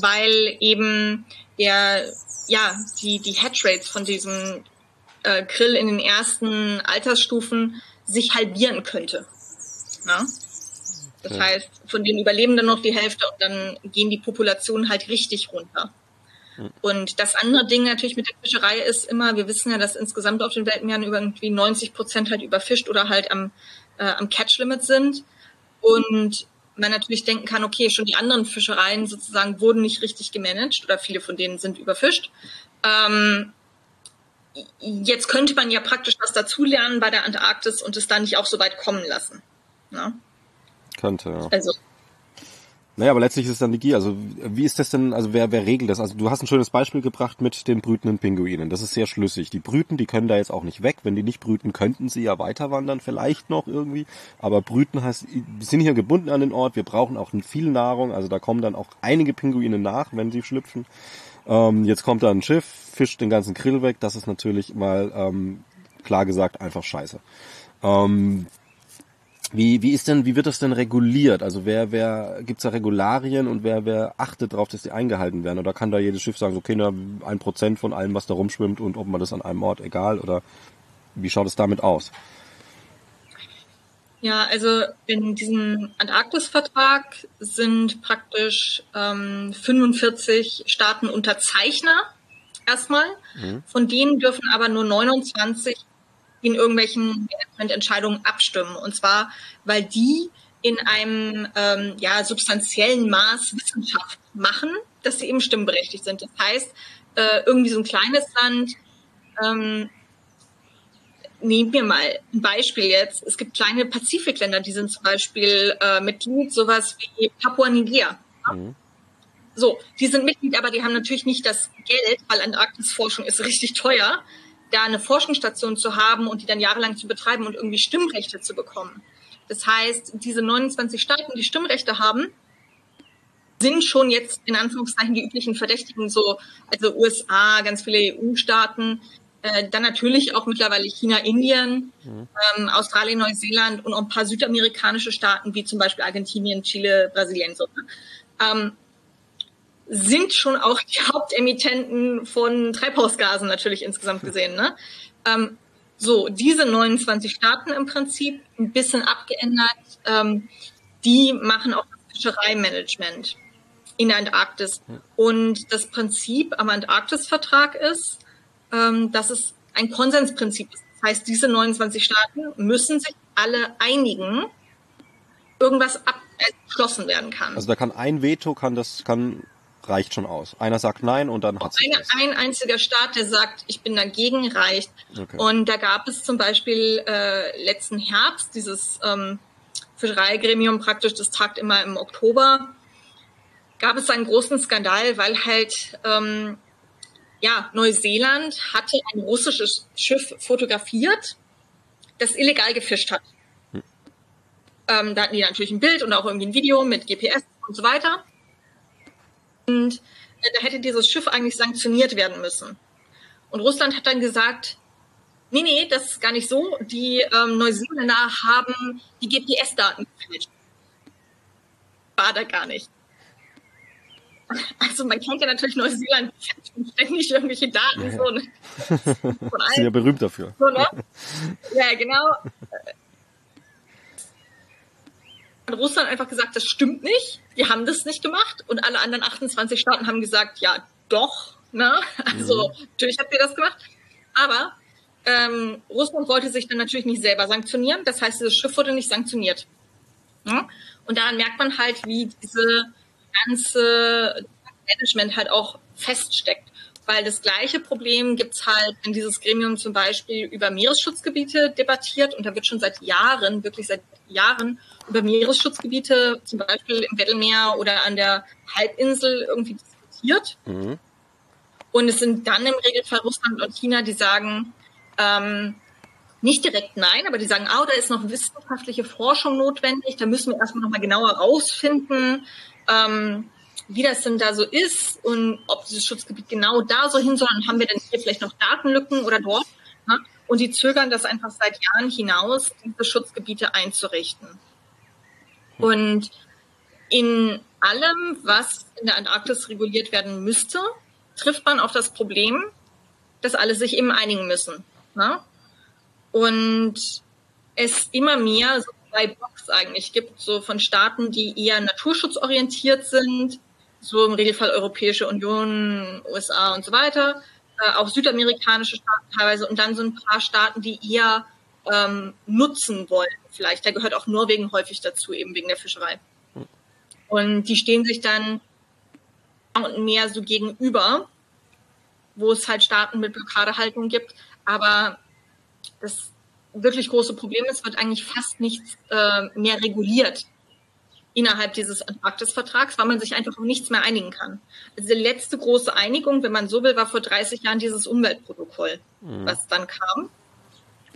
weil eben der, ja, die, die Hatch-Rates von diesem äh, Krill in den ersten Altersstufen sich halbieren könnte. Ja? Das ja. heißt, von den Überlebenden noch die Hälfte und dann gehen die Populationen halt richtig runter. Und das andere Ding natürlich mit der Fischerei ist immer, wir wissen ja, dass insgesamt auf den Weltmeeren irgendwie 90 Prozent halt überfischt oder halt am, äh, am Catch-Limit sind. Und man natürlich denken kann, okay, schon die anderen Fischereien sozusagen wurden nicht richtig gemanagt oder viele von denen sind überfischt. Ähm, jetzt könnte man ja praktisch was dazulernen bei der Antarktis und es dann nicht auch so weit kommen lassen. Ne? Könnte, ja. Also. Naja, aber letztlich ist es dann die Gier. Also wie ist das denn, also wer, wer regelt das? Also du hast ein schönes Beispiel gebracht mit den brütenden Pinguinen. Das ist sehr schlüssig. Die brüten, die können da jetzt auch nicht weg. Wenn die nicht brüten, könnten sie ja weiter wandern, vielleicht noch irgendwie. Aber brüten heißt, die sind hier gebunden an den Ort. Wir brauchen auch viel Nahrung. Also da kommen dann auch einige Pinguine nach, wenn sie schlüpfen. Ähm, jetzt kommt da ein Schiff, fischt den ganzen Grill weg. Das ist natürlich mal ähm, klar gesagt einfach scheiße. Ähm, wie, wie ist denn, wie wird das denn reguliert? Also wer, wer, gibt's da Regularien und wer, wer achtet darauf, dass die eingehalten werden? Oder kann da jedes Schiff sagen, okay, na, ein Prozent von allem, was da rumschwimmt und ob man das an einem Ort egal oder wie schaut es damit aus? Ja, also in diesem Antarktis-Vertrag sind praktisch ähm, 45 Staaten Unterzeichner erstmal. Mhm. Von denen dürfen aber nur 29 in irgendwelchen Managemententscheidungen abstimmen. Und zwar, weil die in einem ähm, ja, substanziellen Maß Wissenschaft machen, dass sie eben stimmberechtigt sind. Das heißt, äh, irgendwie so ein kleines Land ähm, nehmen wir mal ein Beispiel jetzt. Es gibt kleine Pazifikländer, die sind zum Beispiel äh, Mitglied, sowas wie Papua-Neuguinea. Mhm. So, die sind Mitglied, aber die haben natürlich nicht das Geld, weil Antarktisforschung ist richtig teuer, da eine Forschungsstation zu haben und die dann jahrelang zu betreiben und irgendwie Stimmrechte zu bekommen. Das heißt, diese 29 Staaten, die Stimmrechte haben, sind schon jetzt in Anführungszeichen die üblichen Verdächtigen, so also USA, ganz viele EU-Staaten, äh, dann natürlich auch mittlerweile China, Indien, mhm. ähm, Australien, Neuseeland und auch ein paar südamerikanische Staaten wie zum Beispiel Argentinien, Chile, Brasilien. So, ne? ähm, sind schon auch die Hauptemittenten von Treibhausgasen natürlich insgesamt gesehen. Ne? Ähm, so, diese 29 Staaten im Prinzip, ein bisschen abgeändert, ähm, die machen auch das Fischereimanagement in der Antarktis. Und das Prinzip am Antarktisvertrag ist, ähm, dass es ein Konsensprinzip ist. Das heißt, diese 29 Staaten müssen sich alle einigen, irgendwas abgeschlossen werden kann. Also da kann ein Veto, kann das, kann reicht schon aus. Einer sagt nein und dann hat es. Ein einziger Staat, der sagt, ich bin dagegen, reicht. Okay. Und da gab es zum Beispiel äh, letzten Herbst dieses ähm, Fischereigremium praktisch, das tagt immer im Oktober, gab es einen großen Skandal, weil halt ähm, ja, Neuseeland hatte ein russisches Schiff fotografiert, das illegal gefischt hat. Hm. Ähm, da hatten die natürlich ein Bild und auch irgendwie ein Video mit GPS und so weiter. Und äh, da hätte dieses Schiff eigentlich sanktioniert werden müssen. Und Russland hat dann gesagt, nee, nee, das ist gar nicht so. Die ähm, Neuseeländer haben die GPS-Daten gefälscht. War da gar nicht. Also man kennt ja natürlich Neuseeland ständig irgendwelche Daten. Ja. So, ne? Von allen. Sind ja berühmt dafür. So, ne? Ja, genau. Hat Russland einfach gesagt, das stimmt nicht. Die haben das nicht gemacht. Und alle anderen 28 Staaten haben gesagt, ja, doch. Ne? Also mhm. natürlich habt ihr das gemacht. Aber ähm, Russland wollte sich dann natürlich nicht selber sanktionieren. Das heißt, dieses Schiff wurde nicht sanktioniert. Ja? Und daran merkt man halt, wie diese ganze Management halt auch feststeckt. Weil das gleiche Problem gibt's halt, wenn dieses Gremium zum Beispiel über Meeresschutzgebiete debattiert und da wird schon seit Jahren, wirklich seit Jahren über Meeresschutzgebiete, zum Beispiel im Weddellmeer oder an der Halbinsel irgendwie diskutiert. Mhm. Und es sind dann im Regelfall Russland und China, die sagen, ähm, nicht direkt nein, aber die sagen, oh, da ist noch wissenschaftliche Forschung notwendig, da müssen wir erstmal nochmal genauer rausfinden, ähm, wie das denn da so ist und ob dieses Schutzgebiet genau da so hin soll. Und haben wir denn hier vielleicht noch Datenlücken oder dort? Ne? Und die zögern das einfach seit Jahren hinaus, diese Schutzgebiete einzurichten. Und in allem, was in der Antarktis reguliert werden müsste, trifft man auf das Problem, dass alle sich eben einigen müssen. Ne? Und es immer mehr so zwei Blocks eigentlich gibt, so von Staaten, die eher naturschutzorientiert sind, so im Regelfall Europäische Union, USA und so weiter, äh, auch südamerikanische Staaten teilweise und dann so ein paar Staaten, die eher ähm, nutzen wollen vielleicht. Da gehört auch Norwegen häufig dazu, eben wegen der Fischerei. Und die stehen sich dann und mehr so gegenüber, wo es halt Staaten mit Blockadehaltung gibt. Aber das wirklich große Problem ist, wird eigentlich fast nichts äh, mehr reguliert innerhalb dieses Antarktisvertrags, weil man sich einfach auf nichts mehr einigen kann. Also die letzte große Einigung, wenn man so will, war vor 30 Jahren dieses Umweltprotokoll, mhm. was dann kam.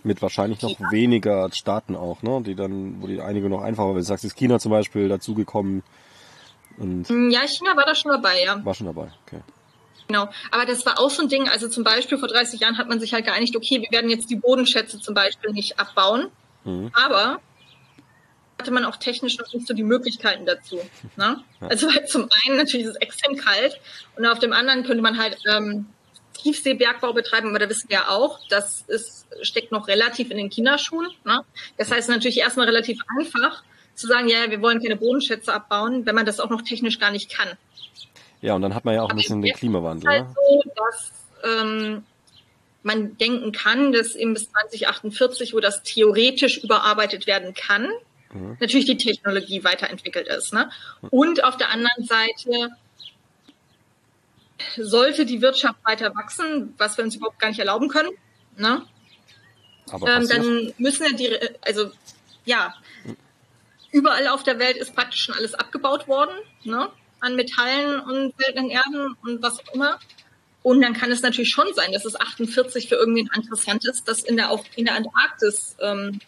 Mit wahrscheinlich noch China. weniger Staaten auch, ne? Die dann, wo die Einigung noch einfacher war. Du sagst, ist China zum Beispiel dazugekommen. Und ja, China war da schon dabei, ja. War schon dabei, okay. Genau, aber das war auch so ein Ding, also zum Beispiel vor 30 Jahren hat man sich halt geeinigt, okay, wir werden jetzt die Bodenschätze zum Beispiel nicht abbauen, mhm. aber hatte man auch technisch noch nicht so die Möglichkeiten dazu. Ne? Ja. Also halt zum einen natürlich ist es extrem kalt und auf dem anderen könnte man halt ähm, Tiefseebergbau betreiben, aber da wissen wir ja auch, das ist, steckt noch relativ in den Kinderschuhen. Ne? Das heißt natürlich erstmal relativ einfach zu sagen, ja, wir wollen keine Bodenschätze abbauen, wenn man das auch noch technisch gar nicht kann. Ja, und dann hat man ja auch ein bisschen den Klimawandel. Halt ne? so, dass ähm, man denken kann, dass eben bis 2048, wo das theoretisch überarbeitet werden kann, mhm. natürlich die Technologie weiterentwickelt ist. Ne? Und auf der anderen Seite sollte die Wirtschaft weiter wachsen, was wir uns überhaupt gar nicht erlauben können, ne? Ähm, dann müssen ja die, also ja, überall auf der Welt ist praktisch schon alles abgebaut worden, ne? An Metallen und seltenen Erden und was auch immer. Und dann kann es natürlich schon sein, dass es 48 für irgendwen interessant ist, dass in der, auch in der Antarktis ähm,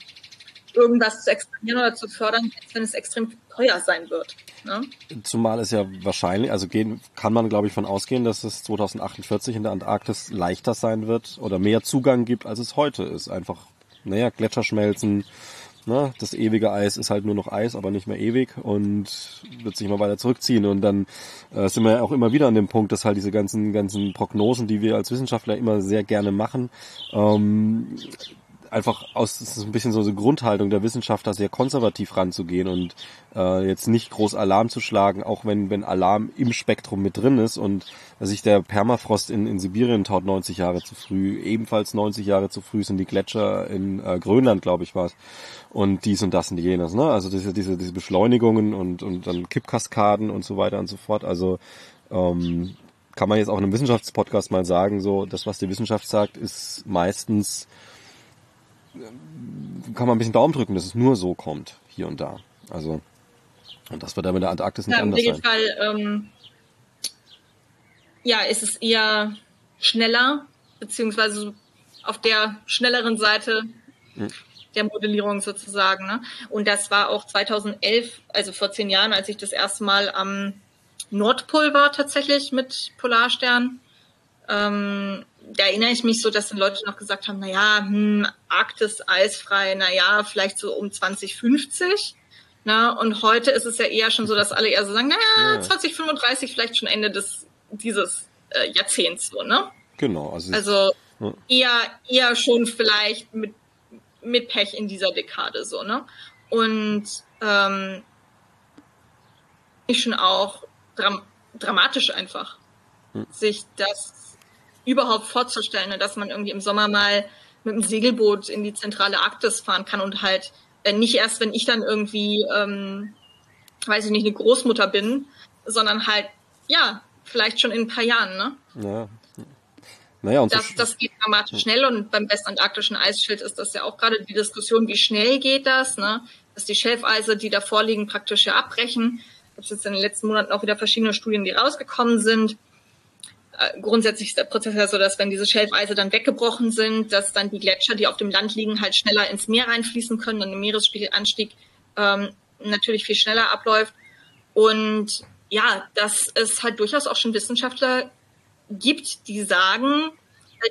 irgendwas zu expandieren oder zu fördern, wenn es extrem teuer sein wird. Ne? Zumal es ja wahrscheinlich, also gehen, kann man glaube ich von ausgehen, dass es 2048 in der Antarktis leichter sein wird oder mehr Zugang gibt, als es heute ist. Einfach, naja, Gletscher schmelzen, Ne? Das ewige Eis ist halt nur noch Eis, aber nicht mehr ewig und wird sich mal weiter zurückziehen. Und dann äh, sind wir ja auch immer wieder an dem Punkt, dass halt diese ganzen, ganzen Prognosen, die wir als Wissenschaftler immer sehr gerne machen, ähm, einfach aus, das ist ein bisschen so eine Grundhaltung der Wissenschaftler, sehr konservativ ranzugehen und äh, jetzt nicht groß Alarm zu schlagen, auch wenn, wenn Alarm im Spektrum mit drin ist und sich der Permafrost in, in Sibirien taut 90 Jahre zu früh, ebenfalls 90 Jahre zu früh sind die Gletscher in äh, Grönland, glaube ich, war es. Und dies und das und jenes, ne? Also diese, diese, diese Beschleunigungen und, und dann Kippkaskaden und so weiter und so fort. Also ähm, kann man jetzt auch in einem Wissenschaftspodcast mal sagen, so das, was die Wissenschaft sagt, ist meistens kann man ein bisschen Daumen drücken, dass es nur so kommt, hier und da. Also, und das wird dann mit der Antarktis nicht ja, anders sein. Fall, ähm, ja, ist es eher schneller, beziehungsweise auf der schnelleren Seite hm. der Modellierung sozusagen. Ne? Und das war auch 2011, also vor zehn Jahren, als ich das erste Mal am Nordpol war tatsächlich mit Polarstern. Ähm, da erinnere ich mich so, dass dann Leute noch gesagt haben, na ja, hm, Arktis eisfrei, na ja, vielleicht so um 2050. Na, und heute ist es ja eher schon so, dass alle eher so sagen, naja, ja. 2035 vielleicht schon Ende des dieses äh, Jahrzehnts so, ne? Genau, also, also ja. eher eher schon vielleicht mit mit Pech in dieser Dekade so, ne? Und ähm, ich schon auch dram dramatisch einfach, hm. sich das überhaupt vorzustellen, ne, dass man irgendwie im Sommer mal mit dem Segelboot in die zentrale Arktis fahren kann und halt äh, nicht erst, wenn ich dann irgendwie, ähm, weiß ich nicht, eine Großmutter bin, sondern halt, ja, vielleicht schon in ein paar Jahren, ne? Ja. Naja, und das, das geht dramatisch schnell und beim westantarktischen Eisschild ist das ja auch gerade die Diskussion, wie schnell geht das, ne? Dass die Schelfeise, die davor liegen, praktisch ja abbrechen. Es jetzt in den letzten Monaten auch wieder verschiedene Studien, die rausgekommen sind. Äh, grundsätzlich ist der Prozess ja so, dass wenn diese Schelfeise dann weggebrochen sind, dass dann die Gletscher, die auf dem Land liegen, halt schneller ins Meer reinfließen können, dann der Meeresspiegelanstieg ähm, natürlich viel schneller abläuft. Und ja, dass es halt durchaus auch schon Wissenschaftler gibt, die sagen,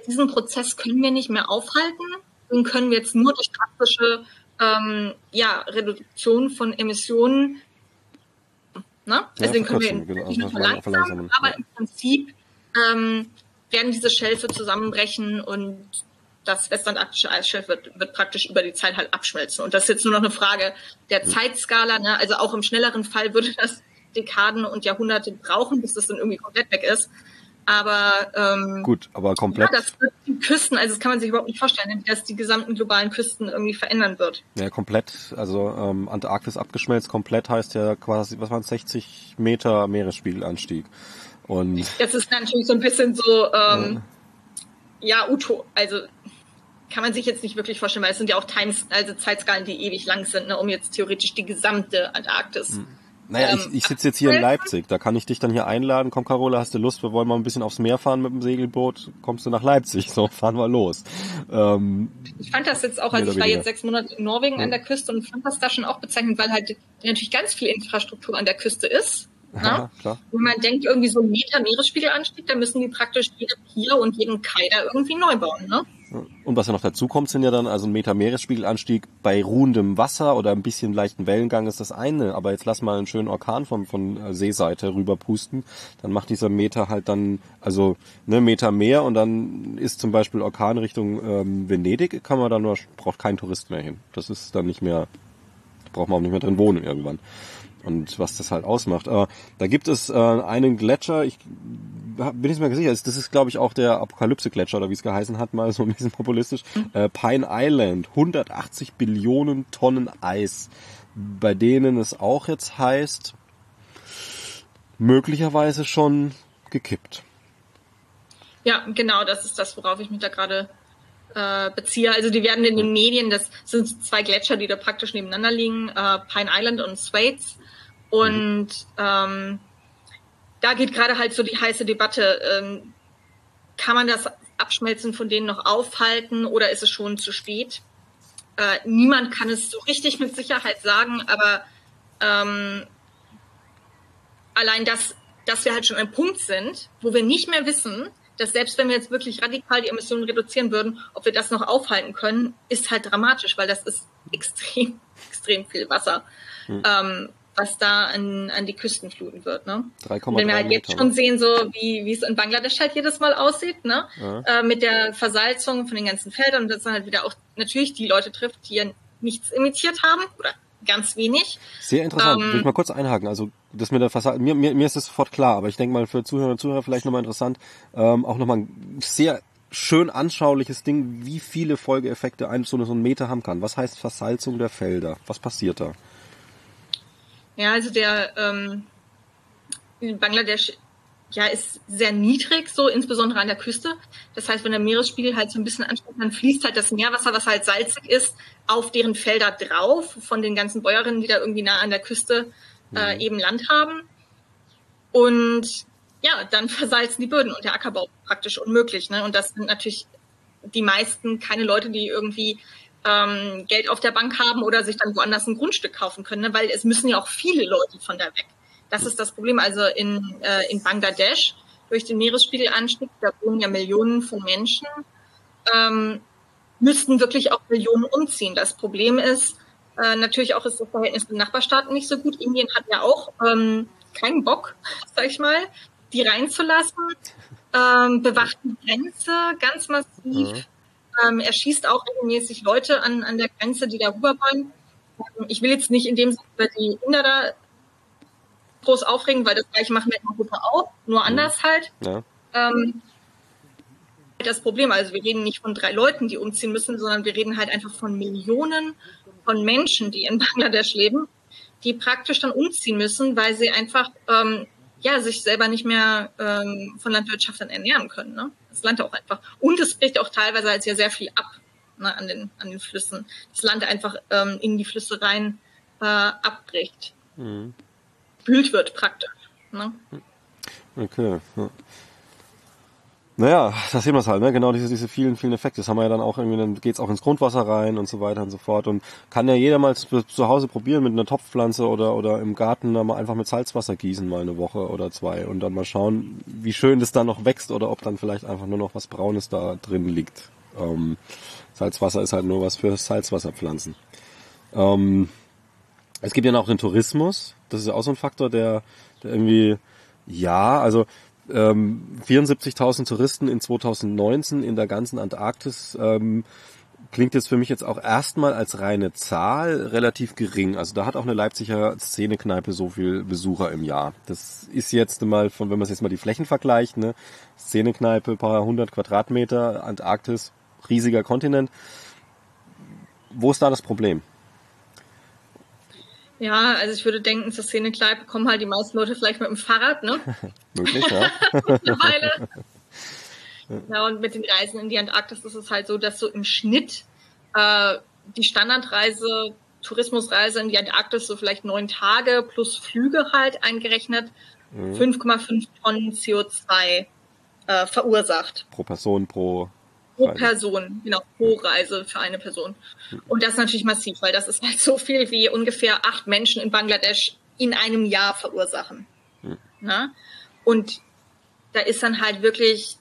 diesen Prozess können wir nicht mehr aufhalten und können wir jetzt nur durch drastische ähm, ja, Reduktion von Emissionen Ne? Also ja, den können wir genau, nicht verlangsamen, aber im Prinzip ähm, werden diese Schelfe zusammenbrechen und das westantarktische Eisschelf wird, wird praktisch über die Zeit halt abschmelzen. Und das ist jetzt nur noch eine Frage der Zeitskala. Ne? Also auch im schnelleren Fall würde das Dekaden und Jahrhunderte brauchen, bis das dann irgendwie komplett weg ist. Aber ähm, gut, aber komplett. Ja, das wird die Küsten, also das kann man sich überhaupt nicht vorstellen, dass die gesamten globalen Küsten irgendwie verändern wird. Ja, komplett. Also ähm, Antarktis abgeschmelzt, komplett heißt ja quasi, was waren 60 Meter Meeresspiegelanstieg. Und das ist natürlich so ein bisschen so, ähm, ja, ja Uto, also kann man sich jetzt nicht wirklich vorstellen, weil es sind ja auch Times, also Zeitskalen, die ewig lang sind, ne, um jetzt theoretisch die gesamte Antarktis. Hm. Naja, ähm, ich, ich sitze jetzt hier in Leipzig, da kann ich dich dann hier einladen. Komm, Carola, hast du Lust? Wir wollen mal ein bisschen aufs Meer fahren mit dem Segelboot. Kommst du nach Leipzig? So, fahren wir los. Ähm, ich fand das jetzt auch, also ich war jetzt sechs Monate in Norwegen ja. an der Küste und fand das da schon auch bezeichnend, weil halt natürlich ganz viel Infrastruktur an der Küste ist? Ja, klar. Wenn man denkt, irgendwie so ein Meter Meeresspiegelanstieg, da müssen die praktisch jede Pier und jeden Kai da irgendwie neu bauen. Ne? Und was ja noch dazu kommt, sind ja dann also ein Meter Meeresspiegelanstieg bei ruhendem Wasser oder ein bisschen leichten Wellengang ist das eine. Aber jetzt lass mal einen schönen Orkan von, von äh, Seeseite rüber pusten. Dann macht dieser Meter halt dann, also ne, Meter mehr und dann ist zum Beispiel Orkan Richtung ähm, Venedig, kann man dann nur, braucht kein Tourist mehr hin. Das ist dann nicht mehr, braucht man auch nicht mehr drin wohnen irgendwann und was das halt ausmacht. Aber da gibt es äh, einen Gletscher, ich bin ich mir sicher, das ist glaube ich auch der Apokalypse-Gletscher oder wie es geheißen hat, mal so ein bisschen populistisch. Mhm. Äh, Pine Island, 180 Billionen Tonnen Eis, bei denen es auch jetzt heißt, möglicherweise schon gekippt. Ja, genau, das ist das, worauf ich mich da gerade äh, beziehe. Also die werden in den Medien, das sind zwei Gletscher, die da praktisch nebeneinander liegen, äh, Pine Island und Thwaites. Und ähm, da geht gerade halt so die heiße Debatte, ähm, kann man das Abschmelzen von denen noch aufhalten oder ist es schon zu spät? Äh, niemand kann es so richtig mit Sicherheit sagen, aber ähm, allein das, dass wir halt schon ein Punkt sind, wo wir nicht mehr wissen, dass selbst wenn wir jetzt wirklich radikal die Emissionen reduzieren würden, ob wir das noch aufhalten können, ist halt dramatisch, weil das ist extrem, extrem viel Wasser. Hm. Ähm, was da an, an die Küsten fluten wird. Ne? 3,3 Wenn wir halt jetzt schon ne? sehen, so wie, wie es in Bangladesch halt jedes Mal aussieht, ne? Ja. Äh, mit der Versalzung von den ganzen Feldern und das dann halt wieder auch natürlich die Leute trifft, die ja nichts imitiert haben oder ganz wenig. Sehr interessant. Ähm, Will ich mal kurz einhaken. Also das mit der Versalzung, mir, mir, mir ist das sofort klar, aber ich denke mal für Zuhörer und Zuhörer vielleicht nochmal interessant, ähm, auch nochmal ein sehr schön anschauliches Ding, wie viele Folgeeffekte ein so, so ein Meter haben kann. Was heißt Versalzung der Felder? Was passiert da? Ja, also der ähm, in Bangladesch ja ist sehr niedrig, so insbesondere an der Küste. Das heißt, wenn der Meeresspiegel halt so ein bisschen ansteigt, dann fließt halt das Meerwasser, was halt salzig ist, auf deren Felder drauf, von den ganzen Bäuerinnen, die da irgendwie nah an der Küste äh, mhm. eben Land haben. Und ja, dann versalzen die Böden und der Ackerbau praktisch unmöglich. Ne? Und das sind natürlich die meisten keine Leute, die irgendwie ähm, Geld auf der Bank haben oder sich dann woanders ein Grundstück kaufen können, ne? weil es müssen ja auch viele Leute von da weg. Das ist das Problem. Also in, äh, in Bangladesch durch den Meeresspiegelanstieg, da wohnen ja Millionen von Menschen, ähm, müssten wirklich auch Millionen umziehen. Das Problem ist, äh, natürlich auch ist das Verhältnis zu Nachbarstaaten nicht so gut. Indien hat ja auch ähm, keinen Bock, sag ich mal, die reinzulassen. Ähm, bewacht die Grenze ganz massiv. Mhm. Ähm, er schießt auch regelmäßig Leute an, an der Grenze, die da rüber wollen. Ähm, ich will jetzt nicht in dem Sinne über die Inder da groß aufregen, weil das gleiche machen wir in Europa auch, nur anders halt. Ja. Ähm, das Problem, also wir reden nicht von drei Leuten, die umziehen müssen, sondern wir reden halt einfach von Millionen von Menschen, die in Bangladesch leben, die praktisch dann umziehen müssen, weil sie einfach ähm, ja, sich selber nicht mehr ähm, von Landwirtschaft dann ernähren können. Ne? Das Land auch einfach. Und es bricht auch teilweise als ja sehr viel ab ne, an, den, an den Flüssen. Das Land einfach ähm, in die Flüsse rein äh, abbricht. Mhm. Spült wird praktisch. Ne? Okay. Ja. Naja, das sehen wir es halt, ne? Genau diese, diese vielen, vielen Effekte. Das haben wir ja dann auch irgendwie, dann geht's auch ins Grundwasser rein und so weiter und so fort. Und kann ja jeder mal zu, zu Hause probieren mit einer Topfpflanze oder, oder im Garten da mal einfach mit Salzwasser gießen mal eine Woche oder zwei und dann mal schauen, wie schön das dann noch wächst oder ob dann vielleicht einfach nur noch was Braunes da drin liegt. Ähm, Salzwasser ist halt nur was für Salzwasserpflanzen. Ähm, es gibt ja noch den Tourismus. Das ist ja auch so ein Faktor, der, der irgendwie, ja, also ähm, 74.000 Touristen in 2019 in der ganzen Antarktis ähm, klingt jetzt für mich jetzt auch erstmal als reine Zahl relativ gering. Also da hat auch eine Leipziger Szenekneipe so viel Besucher im Jahr. Das ist jetzt mal von, wenn man jetzt mal die Flächen vergleicht, ne, Szenekneipe, paar hundert Quadratmeter, Antarktis, riesiger Kontinent. Wo ist da das Problem? Ja, also ich würde denken, zur Szene-Kneipe kommen halt die meisten Leute vielleicht mit dem Fahrrad, ne? Möglich, ja. Mittlerweile. ja, und mit den Reisen in die Antarktis ist es halt so, dass so im Schnitt äh, die Standardreise, Tourismusreise in die Antarktis so vielleicht neun Tage plus Flüge halt eingerechnet, mhm. 5,5 Tonnen CO2 äh, verursacht. Pro Person, pro pro. Person, genau, pro Reise für eine Person. Und das ist natürlich massiv, weil das ist halt so viel wie ungefähr acht Menschen in Bangladesch in einem Jahr verursachen. Ne? Und da ist dann halt wirklich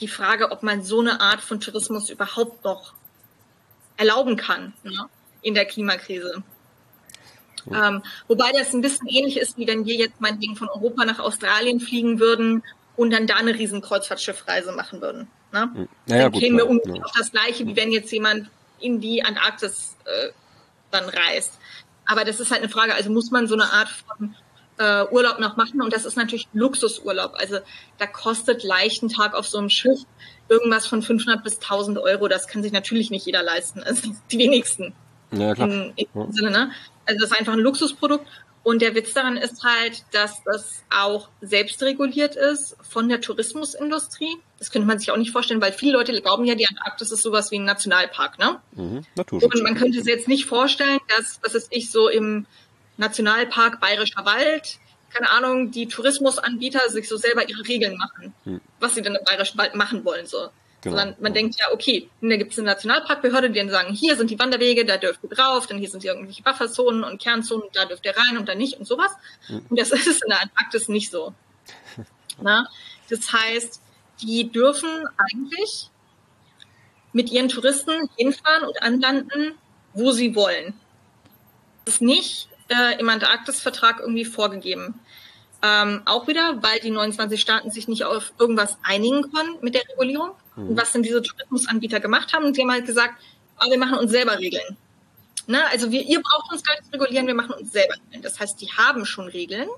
die Frage, ob man so eine Art von Tourismus überhaupt noch erlauben kann ne? in der Klimakrise. Ja. Ähm, wobei das ein bisschen ähnlich ist, wie wenn wir jetzt meinetwegen von Europa nach Australien fliegen würden und dann da eine riesen Kreuzfahrtschiffreise machen würden. Ne? Hm. Naja, dann kämen wir ungefähr ja. auf das Gleiche, wie wenn jetzt jemand in die Antarktis äh, dann reist. Aber das ist halt eine Frage, also muss man so eine Art von äh, Urlaub noch machen und das ist natürlich Luxusurlaub. Also da kostet leicht ein Tag auf so einem Schiff irgendwas von 500 bis 1000 Euro. Das kann sich natürlich nicht jeder leisten. Also die wenigsten. Ja, klar. In, in ja. Sinne, ne? Also das ist einfach ein Luxusprodukt. Und der Witz daran ist halt, dass das auch selbst reguliert ist von der Tourismusindustrie. Das könnte man sich auch nicht vorstellen, weil viele Leute glauben ja, die Antarktis ist sowas wie ein Nationalpark, ne? Mhm, Und man könnte sich jetzt nicht vorstellen, dass, was ist ich so im Nationalpark Bayerischer Wald, keine Ahnung, die Tourismusanbieter sich so selber ihre Regeln machen, hm. was sie denn im Bayerischen Wald machen wollen. So. Genau. Sondern man denkt ja, okay, da gibt es eine Nationalparkbehörde, die dann sagen, hier sind die Wanderwege, da dürft ihr drauf, dann hier sind irgendwelche Bufferzonen und Kernzonen, da dürft ihr rein und da nicht und sowas. Mhm. Und das ist in der Antarktis nicht so. Na? Das heißt, die dürfen eigentlich mit ihren Touristen hinfahren und anlanden, wo sie wollen. Das ist nicht äh, im Antarktis-Vertrag irgendwie vorgegeben. Ähm, auch wieder, weil die 29 Staaten sich nicht auf irgendwas einigen konnten mit der Regulierung. Mhm. Und was dann diese Tourismusanbieter gemacht haben, die haben halt gesagt, ah, wir machen uns selber Regeln. Na, also wir, ihr braucht uns gar nicht regulieren, wir machen uns selber Regeln. Das heißt, die haben schon Regeln.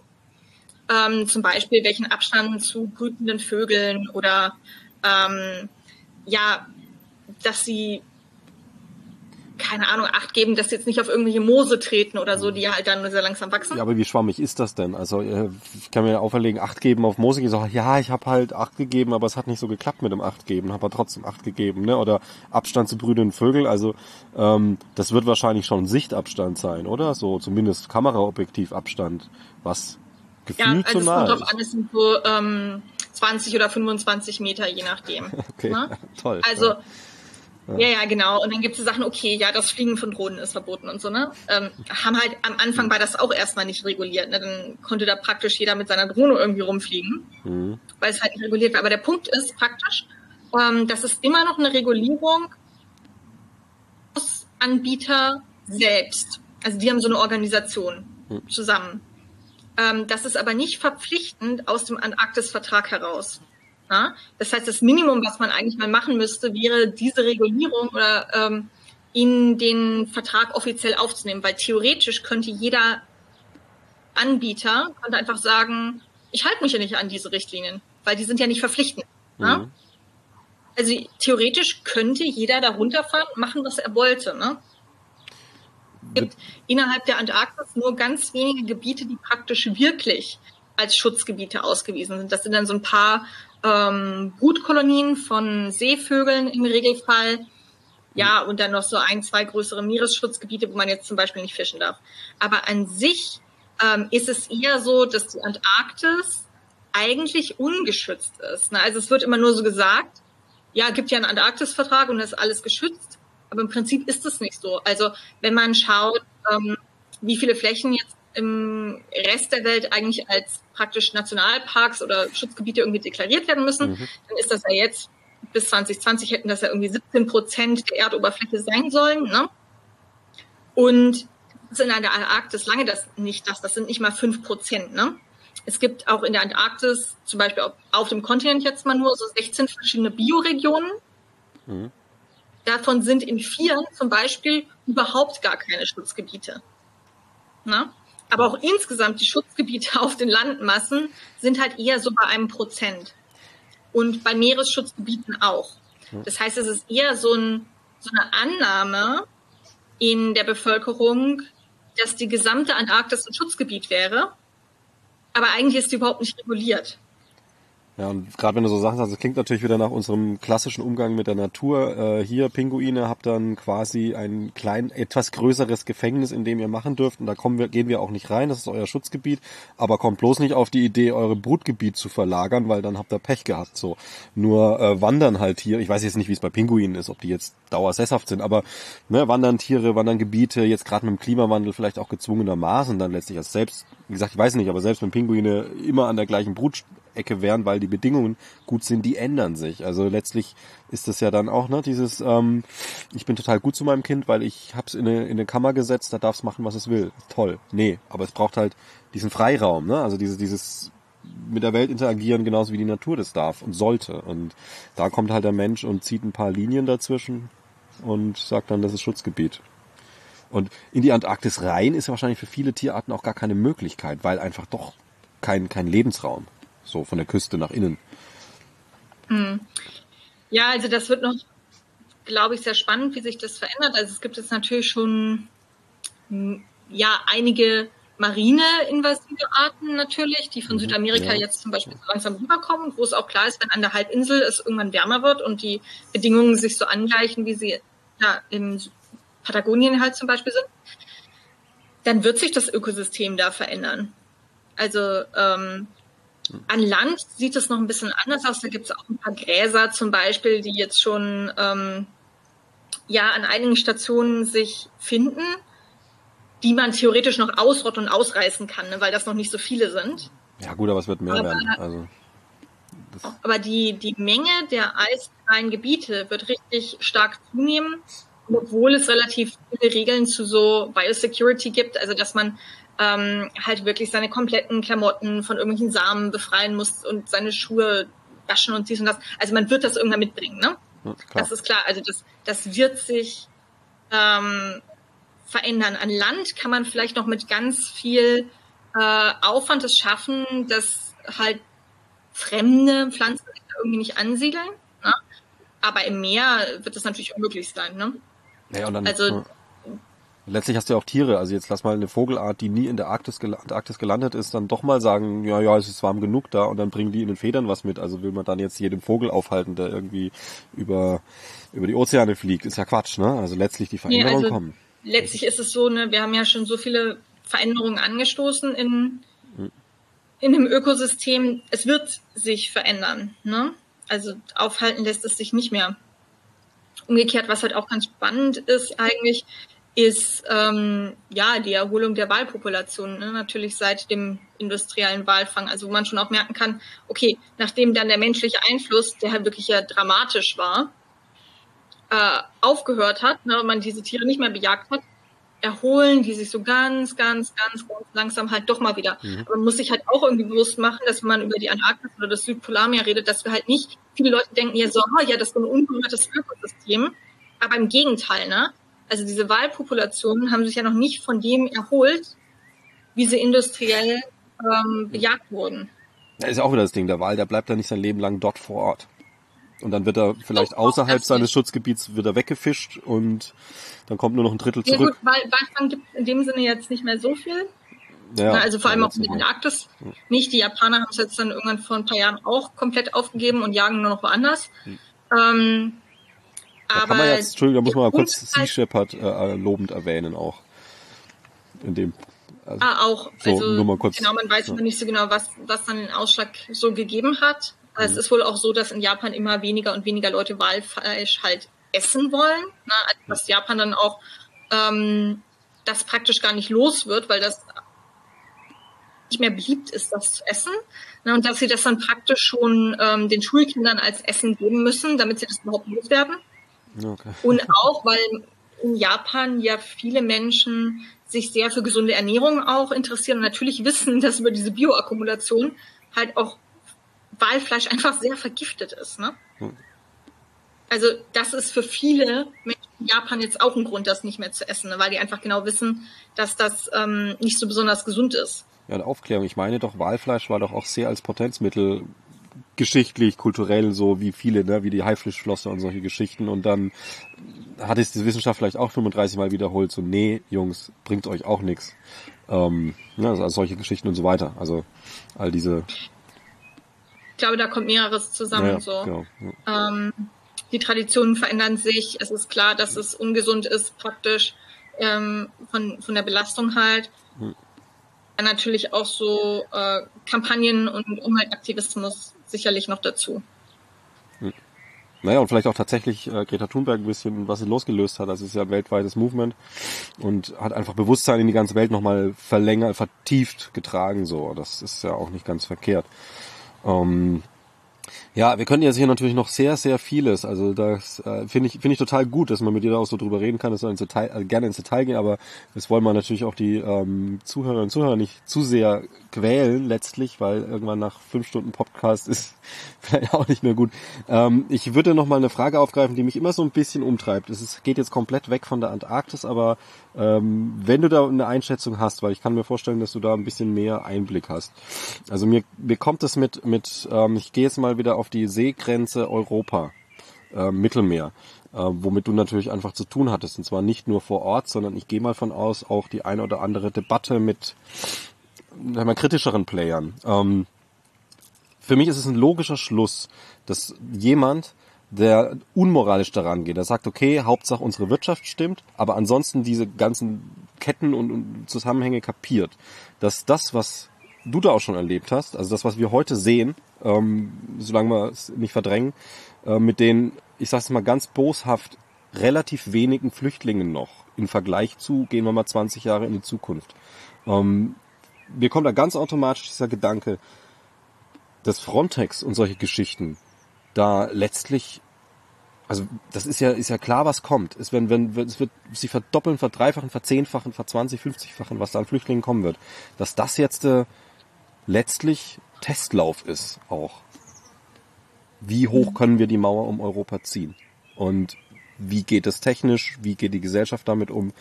Ähm, zum Beispiel welchen Abstand zu brütenden Vögeln oder ähm, ja, dass sie keine Ahnung, Acht geben, dass sie jetzt nicht auf irgendwelche Moose treten oder so, die halt dann sehr langsam wachsen. Ja, aber wie schwammig ist das denn? Also äh, ich kann mir auferlegen, Acht geben auf Moose. Ich sage, ja, ich habe halt Acht gegeben, aber es hat nicht so geklappt mit dem Acht geben, habe aber trotzdem Acht gegeben. Ne? Oder Abstand zu brütenden Vögeln. Also ähm, das wird wahrscheinlich schon Sichtabstand sein, oder? So zumindest Kameraobjektivabstand, was gefühlt ja, also so nah drauf an, es sind so ähm, 20 oder 25 Meter, je nachdem. okay, ne? toll. Also ja ja. ja, genau. Und dann gibt es Sachen, okay, ja, das Fliegen von Drohnen ist verboten und so, ne? Ähm, haben halt am Anfang war das auch erstmal nicht reguliert, ne? Dann konnte da praktisch jeder mit seiner Drohne irgendwie rumfliegen, mhm. weil es halt nicht reguliert war. Aber der Punkt ist praktisch, ähm, das ist immer noch eine Regulierung aus Anbieter selbst. Also die haben so eine Organisation mhm. zusammen. Ähm, das ist aber nicht verpflichtend aus dem Antarktis-Vertrag heraus. Ja? Das heißt, das Minimum, was man eigentlich mal machen müsste, wäre diese Regulierung oder ähm, in den Vertrag offiziell aufzunehmen, weil theoretisch könnte jeder Anbieter könnte einfach sagen, ich halte mich ja nicht an diese Richtlinien, weil die sind ja nicht verpflichtend. Mhm. Ja? Also theoretisch könnte jeder da runterfahren und machen, was er wollte. Ne? Es gibt innerhalb der Antarktis nur ganz wenige Gebiete, die praktisch wirklich als Schutzgebiete ausgewiesen sind. Das sind dann so ein paar ähm, Brutkolonien von Seevögeln im Regelfall. Ja, und dann noch so ein, zwei größere Meeresschutzgebiete, wo man jetzt zum Beispiel nicht fischen darf. Aber an sich ähm, ist es eher so, dass die Antarktis eigentlich ungeschützt ist. Ne? Also es wird immer nur so gesagt, ja, gibt ja einen Antarktis-Vertrag und das ist alles geschützt. Aber im Prinzip ist es nicht so. Also wenn man schaut, ähm, wie viele Flächen jetzt im Rest der Welt eigentlich als praktisch Nationalparks oder Schutzgebiete irgendwie deklariert werden müssen, mhm. dann ist das ja jetzt bis 2020 hätten das ja irgendwie 17 Prozent der Erdoberfläche sein sollen. Ne? Und in der Antarktis lange das nicht das, das sind nicht mal fünf Prozent. Ne? Es gibt auch in der Antarktis, zum Beispiel auf, dem Kontinent jetzt mal nur so 16 verschiedene Bioregionen. Mhm. Davon sind in vier zum Beispiel überhaupt gar keine Schutzgebiete. Ne? Aber auch insgesamt die Schutzgebiete auf den Landmassen sind halt eher so bei einem Prozent. Und bei Meeresschutzgebieten auch. Das heißt, es ist eher so, ein, so eine Annahme in der Bevölkerung, dass die gesamte Antarktis ein Schutzgebiet wäre. Aber eigentlich ist die überhaupt nicht reguliert. Ja, und gerade wenn du so Sachen sagst, das klingt natürlich wieder nach unserem klassischen Umgang mit der Natur. Äh, hier, Pinguine, habt dann quasi ein klein, etwas größeres Gefängnis, in dem ihr machen dürft. Und da kommen wir, gehen wir auch nicht rein, das ist euer Schutzgebiet. Aber kommt bloß nicht auf die Idee, eure Brutgebiet zu verlagern, weil dann habt ihr Pech gehabt. So. Nur äh, wandern halt hier, ich weiß jetzt nicht, wie es bei Pinguinen ist, ob die jetzt dauersesshaft sind, aber ne, wandern Tiere, wandern Gebiete, jetzt gerade mit dem Klimawandel vielleicht auch gezwungenermaßen dann letztlich als selbst, wie gesagt, ich weiß nicht, aber selbst wenn Pinguine immer an der gleichen Brut Ecke wären, weil die Bedingungen gut sind, die ändern sich. Also letztlich ist das ja dann auch, ne, dieses, ähm, ich bin total gut zu meinem Kind, weil ich hab's in eine, in eine Kammer gesetzt, da darf es machen, was es will. Toll. Nee, aber es braucht halt diesen Freiraum, ne? Also diese, dieses mit der Welt interagieren, genauso wie die Natur das darf und sollte. Und da kommt halt der Mensch und zieht ein paar Linien dazwischen und sagt dann, das ist Schutzgebiet. Und in die Antarktis rein ist ja wahrscheinlich für viele Tierarten auch gar keine Möglichkeit, weil einfach doch kein, kein Lebensraum so von der Küste nach innen. Hm. Ja, also das wird noch, glaube ich, sehr spannend, wie sich das verändert. Also es gibt jetzt natürlich schon hm, ja einige marine invasive Arten natürlich, die von mhm, Südamerika ja. jetzt zum Beispiel so langsam rüberkommen, wo es auch klar ist, wenn an der Halbinsel es irgendwann wärmer wird und die Bedingungen sich so angleichen, wie sie ja, in Patagonien halt zum Beispiel sind, dann wird sich das Ökosystem da verändern. Also ähm, an Land sieht es noch ein bisschen anders aus. Da gibt es auch ein paar Gräser zum Beispiel, die jetzt schon ähm, ja an einigen Stationen sich finden, die man theoretisch noch ausrotten und ausreißen kann, ne, weil das noch nicht so viele sind. Ja gut, aber es wird mehr aber, werden. Also, aber die, die Menge der eisfreien Gebiete wird richtig stark zunehmen, obwohl es relativ viele Regeln zu so Biosecurity gibt, also dass man ähm, halt wirklich seine kompletten Klamotten von irgendwelchen Samen befreien muss und seine Schuhe waschen und dies und das. Also man wird das irgendwann mitbringen, ne? Ja, das ist klar. Also das, das wird sich ähm, verändern. An Land kann man vielleicht noch mit ganz viel äh, Aufwand es schaffen, dass halt fremde Pflanzen irgendwie nicht ansiedeln. Ne? Aber im Meer wird das natürlich unmöglich sein. Ne? Ja, und dann, also Letztlich hast du ja auch Tiere, also jetzt lass mal eine Vogelart, die nie in der Arktis, Antarktis gelandet ist, dann doch mal sagen, ja, ja, es ist warm genug da und dann bringen die in den Federn was mit. Also will man dann jetzt jedem Vogel aufhalten, der irgendwie über, über die Ozeane fliegt. Ist ja Quatsch, ne? Also letztlich die Veränderungen nee, also kommen. Letztlich ist es so, ne, wir haben ja schon so viele Veränderungen angestoßen in, hm. in dem Ökosystem. Es wird sich verändern, ne? Also aufhalten lässt es sich nicht mehr. Umgekehrt, was halt auch ganz spannend ist eigentlich, ist ähm, ja die Erholung der Wahlpopulation, ne? natürlich seit dem industriellen Walfang, also wo man schon auch merken kann, okay, nachdem dann der menschliche Einfluss, der halt wirklich ja dramatisch war, äh, aufgehört hat, ne, und man diese Tiere nicht mehr bejagt hat, erholen die sich so ganz, ganz, ganz, ganz langsam halt doch mal wieder. Mhm. Aber man muss sich halt auch irgendwie bewusst machen, dass man über die Antarktis oder das Südpolarmeer redet, dass wir halt nicht, viele Leute denken ja so, oh, ja, das ist so ein unberührtes Ökosystem. Aber im Gegenteil, ne? Also diese Wahlpopulationen haben sich ja noch nicht von dem erholt, wie sie industriell ähm, bejagt wurden. Da ist ja auch wieder das Ding, der Wal, der bleibt ja nicht sein Leben lang dort vor Ort. Und dann wird er vielleicht außerhalb seines Schutzgebiets wieder weggefischt und dann kommt nur noch ein Drittel zurück. Ja gut, Wal Walfang gibt in dem Sinne jetzt nicht mehr so viel. Ja, also vor allem auch in der Arktis nicht. Die Japaner haben es jetzt dann irgendwann vor ein paar Jahren auch komplett aufgegeben und jagen nur noch woanders. Hm. Ähm, da kann man jetzt, Entschuldigung, da muss man mal kurz Sea Shepherd äh, lobend erwähnen auch. In dem. Also, ah, auch. So, also, nur mal kurz, genau, man weiß ja. nicht so genau, was, was dann den Ausschlag so gegeben hat. Mhm. Es ist wohl auch so, dass in Japan immer weniger und weniger Leute Walfleisch halt essen wollen. Ne? Also, dass Japan dann auch ähm, das praktisch gar nicht los wird, weil das nicht mehr beliebt ist, das zu essen. Ne? Und dass sie das dann praktisch schon ähm, den Schulkindern als Essen geben müssen, damit sie das überhaupt loswerden. Okay. Und auch, weil in Japan ja viele Menschen sich sehr für gesunde Ernährung auch interessieren und natürlich wissen, dass über diese Bioakkumulation halt auch Walfleisch einfach sehr vergiftet ist. Ne? Hm. Also das ist für viele Menschen in Japan jetzt auch ein Grund, das nicht mehr zu essen, ne? weil die einfach genau wissen, dass das ähm, nicht so besonders gesund ist. Ja, eine Aufklärung. Ich meine doch, Walfleisch war doch auch sehr als Potenzmittel geschichtlich, kulturell, so wie viele, ne, wie die Haifischflosse und solche Geschichten. Und dann hat es die Wissenschaft vielleicht auch 35 Mal wiederholt, so, nee, Jungs, bringt euch auch nichts. Ähm, ne, also solche Geschichten und so weiter. Also all diese. Ich glaube, da kommt mehreres zusammen. Ja, so. Genau, ja. ähm, die Traditionen verändern sich. Es ist klar, dass es ungesund ist, praktisch ähm, von, von der Belastung halt. Hm. Dann natürlich auch so äh, Kampagnen und Umweltaktivismus sicherlich noch dazu. Naja, und vielleicht auch tatsächlich äh, Greta Thunberg ein bisschen, was sie losgelöst hat. Es ist ja ein weltweites Movement und hat einfach Bewusstsein in die ganze Welt nochmal verlängert, vertieft getragen. So, das ist ja auch nicht ganz verkehrt. Ähm, ja, wir können jetzt hier natürlich noch sehr, sehr vieles. Also das äh, finde ich finde ich total gut, dass man mit dir da auch so drüber reden kann. Das soll ins Detail, äh, gerne ins Detail gehen, aber das wollen wir natürlich auch die ähm, Zuhörerinnen und Zuhörer nicht zu sehr quälen letztlich, weil irgendwann nach fünf Stunden Podcast ist vielleicht auch nicht mehr gut. Ähm, ich würde noch mal eine Frage aufgreifen, die mich immer so ein bisschen umtreibt. Es ist, geht jetzt komplett weg von der Antarktis, aber ähm, wenn du da eine Einschätzung hast, weil ich kann mir vorstellen, dass du da ein bisschen mehr Einblick hast. Also mir, mir kommt es mit, mit ähm, ich gehe jetzt mal wieder auf die Seegrenze Europa, äh, Mittelmeer, äh, womit du natürlich einfach zu tun hattest. Und zwar nicht nur vor Ort, sondern ich gehe mal von aus, auch die eine oder andere Debatte mit wir, kritischeren Playern. Ähm, für mich ist es ein logischer Schluss, dass jemand, der unmoralisch daran geht, der sagt, okay, Hauptsache unsere Wirtschaft stimmt, aber ansonsten diese ganzen Ketten und, und Zusammenhänge kapiert, dass das, was du da auch schon erlebt hast, also das, was wir heute sehen, ähm, solange wir es nicht verdrängen, äh, mit den, ich sag's mal ganz boshaft, relativ wenigen Flüchtlingen noch im Vergleich zu, gehen wir mal 20 Jahre in die Zukunft. Ähm, mir kommt da ganz automatisch dieser Gedanke, dass Frontex und solche Geschichten da letztlich, also das ist ja, ist ja klar, was kommt. Es, wenn, wenn, es wird sich verdoppeln, verdreifachen, verzehnfachen, verzwanzig, fünfzigfachen, was da an Flüchtlingen kommen wird. Dass das jetzt äh, letztlich Testlauf ist auch. Wie hoch mhm. können wir die Mauer um Europa ziehen? Und wie geht es technisch? Wie geht die Gesellschaft damit um?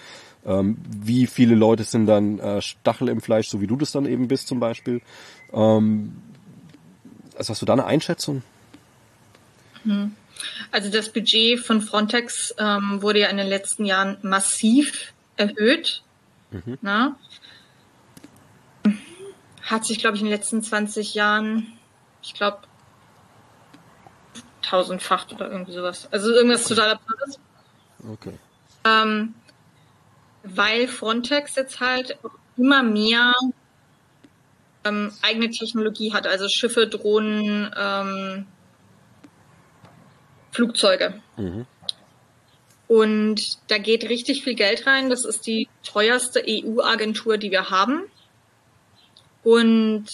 Ähm, wie viele Leute sind dann äh, Stachel im Fleisch, so wie du das dann eben bist zum Beispiel? Ähm, also hast du da eine Einschätzung? Hm. Also das Budget von Frontex ähm, wurde ja in den letzten Jahren massiv erhöht. Mhm. Na? Hat sich, glaube ich, in den letzten 20 Jahren, ich glaube, tausendfacht oder irgendwie sowas. Also irgendwas total absurdes. Okay. Ähm, weil Frontex jetzt halt immer mehr ähm, eigene Technologie hat, also Schiffe, Drohnen, ähm, Flugzeuge. Mhm. Und da geht richtig viel Geld rein. Das ist die teuerste EU-Agentur, die wir haben. Und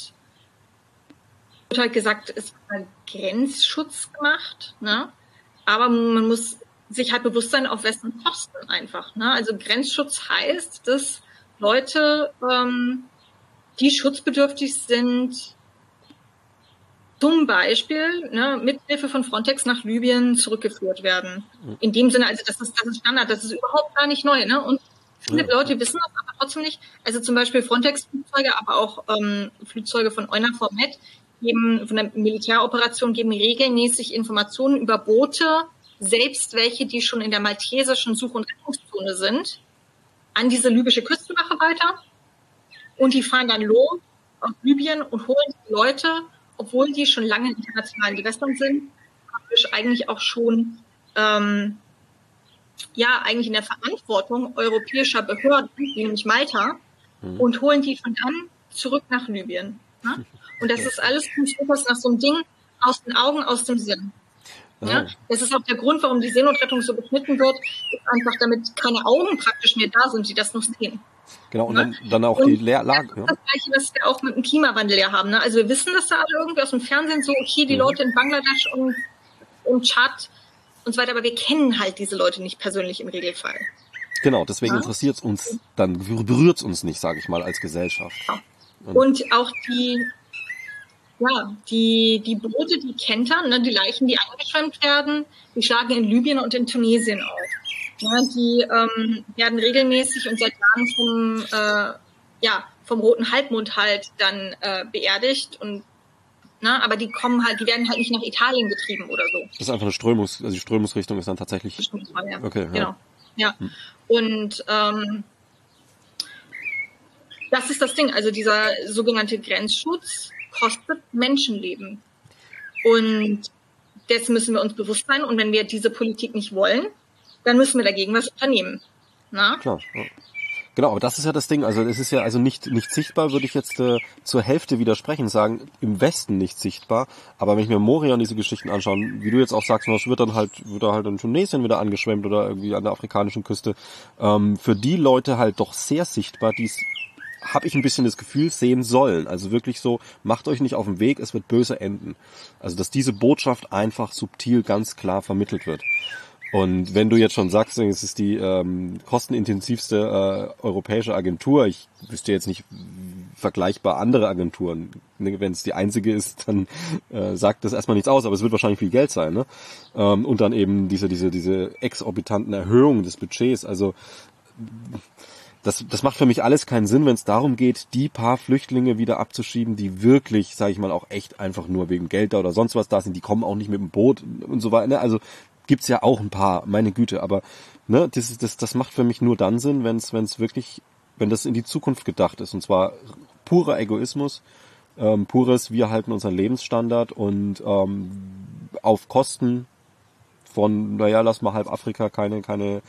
wird halt gesagt, es wird Grenzschutz gemacht, ne? Aber man muss sich halt bewusst sein, auf wessen Kosten einfach. Ne? Also Grenzschutz heißt, dass Leute, ähm, die schutzbedürftig sind, zum Beispiel ne, mit Hilfe von Frontex nach Libyen zurückgeführt werden. In dem Sinne, also das ist, das ist Standard, das ist überhaupt gar nicht neu. Ne? Und viele ja. Leute wissen das aber trotzdem nicht. Also zum Beispiel Frontex-Flugzeuge, aber auch ähm, Flugzeuge von EUNAVFOR Med geben, von der Militäroperation geben regelmäßig Informationen über Boote, selbst welche, die schon in der maltesischen Such- und Rettungszone sind, an diese libysche Küstenwache weiter. Und die fahren dann los aus Libyen und holen die Leute, obwohl die schon lange in internationalen Gewässern sind, praktisch eigentlich auch schon ähm, ja eigentlich in der Verantwortung europäischer Behörden, nämlich Malta, mhm. und holen die von dann zurück nach Libyen. Ne? Und das ist alles nach so einem Ding aus den Augen, aus dem Sinn. Ja. Das ist auch der Grund, warum die Seenotrettung so beschnitten wird, ist einfach, damit keine Augen praktisch mehr da sind, die das noch sehen. Genau, und dann, dann auch und die Leerlage. Das ist das Gleiche, was wir auch mit dem Klimawandel ja haben. Ne? Also wir wissen das da alle irgendwie aus dem Fernsehen so, okay, die mhm. Leute in Bangladesch und im Tschad und so weiter, aber wir kennen halt diese Leute nicht persönlich im Regelfall. Genau, deswegen ja? interessiert es uns, dann berührt es uns nicht, sage ich mal, als Gesellschaft. Ja. Und, und auch die ja, die, die Boote, die kentern, ne, die Leichen, die angeschwemmt werden, die schlagen in Libyen und in Tunesien auf. Ja, die ähm, werden regelmäßig und seit Jahren vom, äh, ja, vom Roten Halbmond halt dann äh, beerdigt und na, aber die kommen halt, die werden halt nicht nach Italien getrieben oder so. Das ist einfach eine Strömungs, also die Strömungsrichtung ist dann tatsächlich. Ja. Okay, ja. Genau. Ja. Hm. Und ähm, das ist das Ding, also dieser sogenannte Grenzschutz, kostet Menschenleben. Und dessen müssen wir uns bewusst sein. Und wenn wir diese Politik nicht wollen, dann müssen wir dagegen was unternehmen. Na? Klar. Ja. Genau, aber das ist ja das Ding. Also es ist ja also nicht nicht sichtbar, würde ich jetzt äh, zur Hälfte widersprechen, sagen im Westen nicht sichtbar. Aber wenn ich mir Moria und diese Geschichten anschaue, wie du jetzt auch sagst, was wird dann halt wird da halt in Tunesien wieder angeschwemmt oder irgendwie an der afrikanischen Küste. Ähm, für die Leute halt doch sehr sichtbar, die es habe ich ein bisschen das Gefühl sehen sollen. Also wirklich so, macht euch nicht auf den Weg, es wird böse enden. Also dass diese Botschaft einfach subtil ganz klar vermittelt wird. Und wenn du jetzt schon sagst, es ist die ähm, kostenintensivste äh, europäische Agentur, ich wüsste jetzt nicht vergleichbar andere Agenturen. Ne, wenn es die einzige ist, dann äh, sagt das erstmal nichts aus, aber es wird wahrscheinlich viel Geld sein. Ne? Ähm, und dann eben diese, diese, diese exorbitanten Erhöhungen des Budgets. Also das, das macht für mich alles keinen Sinn, wenn es darum geht, die paar Flüchtlinge wieder abzuschieben, die wirklich, sage ich mal, auch echt einfach nur wegen Geld da oder sonst was da sind. Die kommen auch nicht mit dem Boot und so weiter. Ne? Also gibt's ja auch ein paar, meine Güte, aber ne, das, das, das macht für mich nur dann Sinn, wenn es wirklich, wenn das in die Zukunft gedacht ist. Und zwar purer Egoismus, ähm, pures, wir halten unseren Lebensstandard und ähm, auf Kosten von, naja, lass mal halb Afrika keine, keine,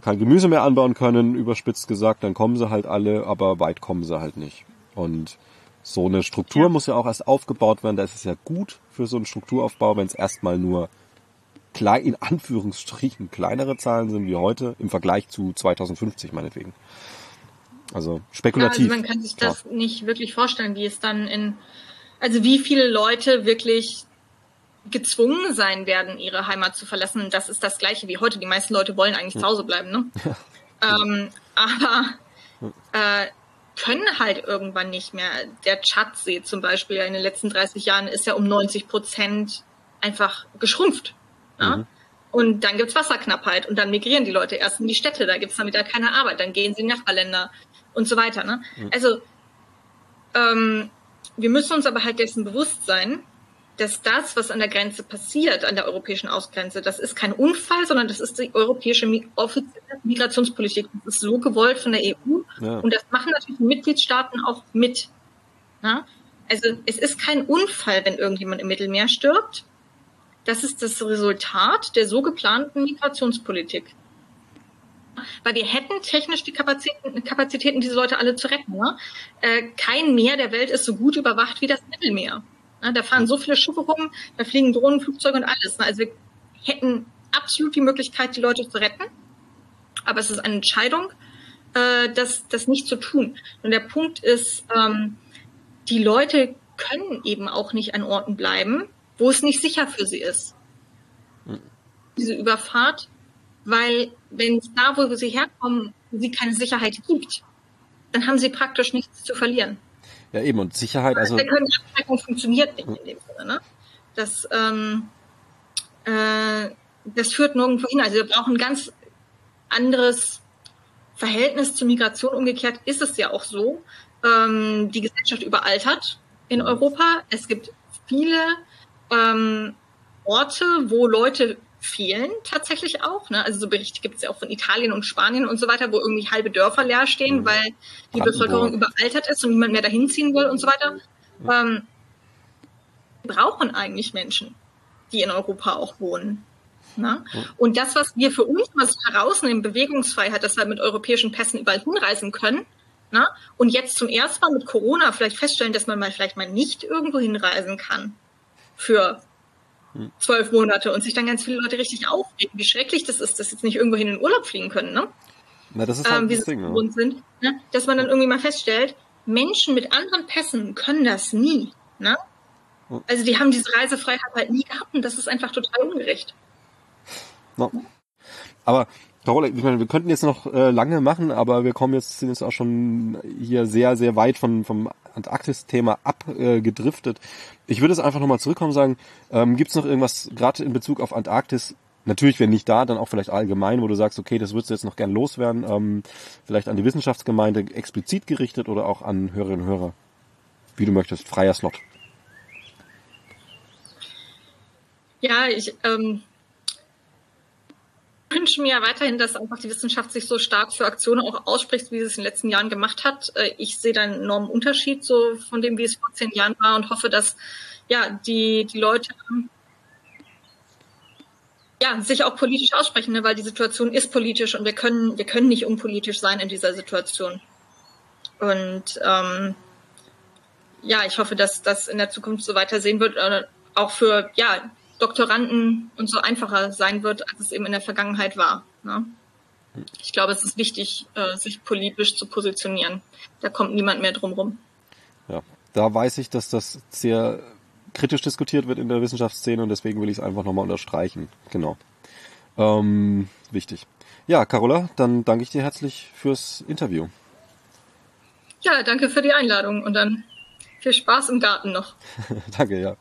kein Gemüse mehr anbauen können, überspitzt gesagt, dann kommen sie halt alle, aber weit kommen sie halt nicht. Und so eine Struktur ja. muss ja auch erst aufgebaut werden. Da ist es ja gut für so einen Strukturaufbau, wenn es erstmal nur klein, in Anführungsstrichen kleinere Zahlen sind wie heute im Vergleich zu 2050 meinetwegen. Also spekulativ. Ja, also man kann sich das ja. nicht wirklich vorstellen, wie es dann in, also wie viele Leute wirklich gezwungen sein werden, ihre Heimat zu verlassen. Das ist das Gleiche wie heute. Die meisten Leute wollen eigentlich ja. zu Hause bleiben, ne? ähm, aber äh, können halt irgendwann nicht mehr. Der Tschadsee zum Beispiel in den letzten 30 Jahren ist ja um 90 Prozent einfach geschrumpft. Ja? Mhm. Und dann gibt's Wasserknappheit und dann migrieren die Leute erst in die Städte, da gibt's dann wieder keine Arbeit, dann gehen sie in Nachbarländer und so weiter. Ne? Mhm. Also ähm, wir müssen uns aber halt dessen bewusst sein, dass das, was an der Grenze passiert, an der europäischen Ausgrenze, das ist kein Unfall, sondern das ist die europäische offizielle Migrationspolitik. Das ist so gewollt von der EU. Ja. Und das machen natürlich die Mitgliedstaaten auch mit. Na? Also es ist kein Unfall, wenn irgendjemand im Mittelmeer stirbt, das ist das Resultat der so geplanten Migrationspolitik. Weil wir hätten technisch die Kapazitäten, Kapazitäten diese Leute alle zu retten. Ne? Äh, kein Meer der Welt ist so gut überwacht wie das Mittelmeer. Ne? Da fahren so viele Schiffe rum, da fliegen Drohnen, Flugzeuge und alles. Ne? Also wir hätten absolut die Möglichkeit, die Leute zu retten. Aber es ist eine Entscheidung, äh, das, das nicht zu tun. Und der Punkt ist, ähm, die Leute können eben auch nicht an Orten bleiben, wo es nicht sicher für sie ist. Diese Überfahrt, weil wenn es da, wo sie herkommen, sie keine Sicherheit gibt, dann haben sie praktisch nichts zu verlieren. Ja, eben, und Sicherheit, also. Der Abschreckung funktioniert nicht in dem Sinne, ne? Das, ähm, äh, das führt nirgendwo hin. Also wir brauchen ein ganz anderes Verhältnis zur Migration. Umgekehrt ist es ja auch so. Ähm, die Gesellschaft überaltert in Europa. Es gibt viele ähm, Orte, wo Leute fehlen tatsächlich auch. Ne? Also so Berichte gibt es ja auch von Italien und Spanien und so weiter, wo irgendwie halbe Dörfer leer stehen, mhm. weil die Bevölkerung überaltert ist und niemand mehr dahin ziehen will und so weiter. Ähm, wir brauchen eigentlich Menschen, die in Europa auch wohnen. Ne? Und das, was wir für uns was herausnehmen, Bewegungsfreiheit, dass wir mit europäischen Pässen überall hinreisen können, ne? und jetzt zum ersten Mal mit Corona vielleicht feststellen, dass man mal vielleicht mal nicht irgendwo hinreisen kann für zwölf Monate und sich dann ganz viele Leute richtig aufregen, wie schrecklich das ist, dass jetzt nicht irgendwo hin in den Urlaub fliegen können, ne? Na, das ist halt ähm, das Ding, ne? sind, ne? Dass man dann irgendwie mal feststellt, Menschen mit anderen Pässen können das nie, ne? Also die haben diese Reisefreiheit halt nie gehabt und das ist einfach total ungerecht. No. Aber Carola, ich meine, wir könnten jetzt noch äh, lange machen, aber wir kommen jetzt, sind jetzt auch schon hier sehr, sehr weit von, vom Antarktis-Thema abgedriftet. Äh, ich würde es einfach nochmal zurückkommen und sagen, ähm, gibt es noch irgendwas, gerade in Bezug auf Antarktis, natürlich, wenn nicht da, dann auch vielleicht allgemein, wo du sagst, okay, das würdest du jetzt noch gern loswerden, ähm, vielleicht an die Wissenschaftsgemeinde explizit gerichtet oder auch an Hörerinnen und Hörer, wie du möchtest, freier Slot. Ja, ich, ähm, wünsche mir weiterhin, dass einfach die Wissenschaft sich so stark für Aktionen auch ausspricht, wie sie es in den letzten Jahren gemacht hat. Äh, ich sehe da einen enormen Unterschied so von dem, wie es vor zehn Jahren war und hoffe, dass ja die, die Leute ja, sich auch politisch aussprechen, ne, weil die Situation ist politisch und wir können, wir können nicht unpolitisch sein in dieser Situation. Und ähm, ja, ich hoffe, dass das in der Zukunft so weiter sehen wird, äh, auch für ja, Doktoranden und so einfacher sein wird, als es eben in der Vergangenheit war. Ne? Ich glaube, es ist wichtig, äh, sich politisch zu positionieren. Da kommt niemand mehr drum rum. Ja, da weiß ich, dass das sehr kritisch diskutiert wird in der Wissenschaftsszene und deswegen will ich es einfach nochmal unterstreichen. Genau. Ähm, wichtig. Ja, Carola, dann danke ich dir herzlich fürs Interview. Ja, danke für die Einladung und dann viel Spaß im Garten noch. danke, ja.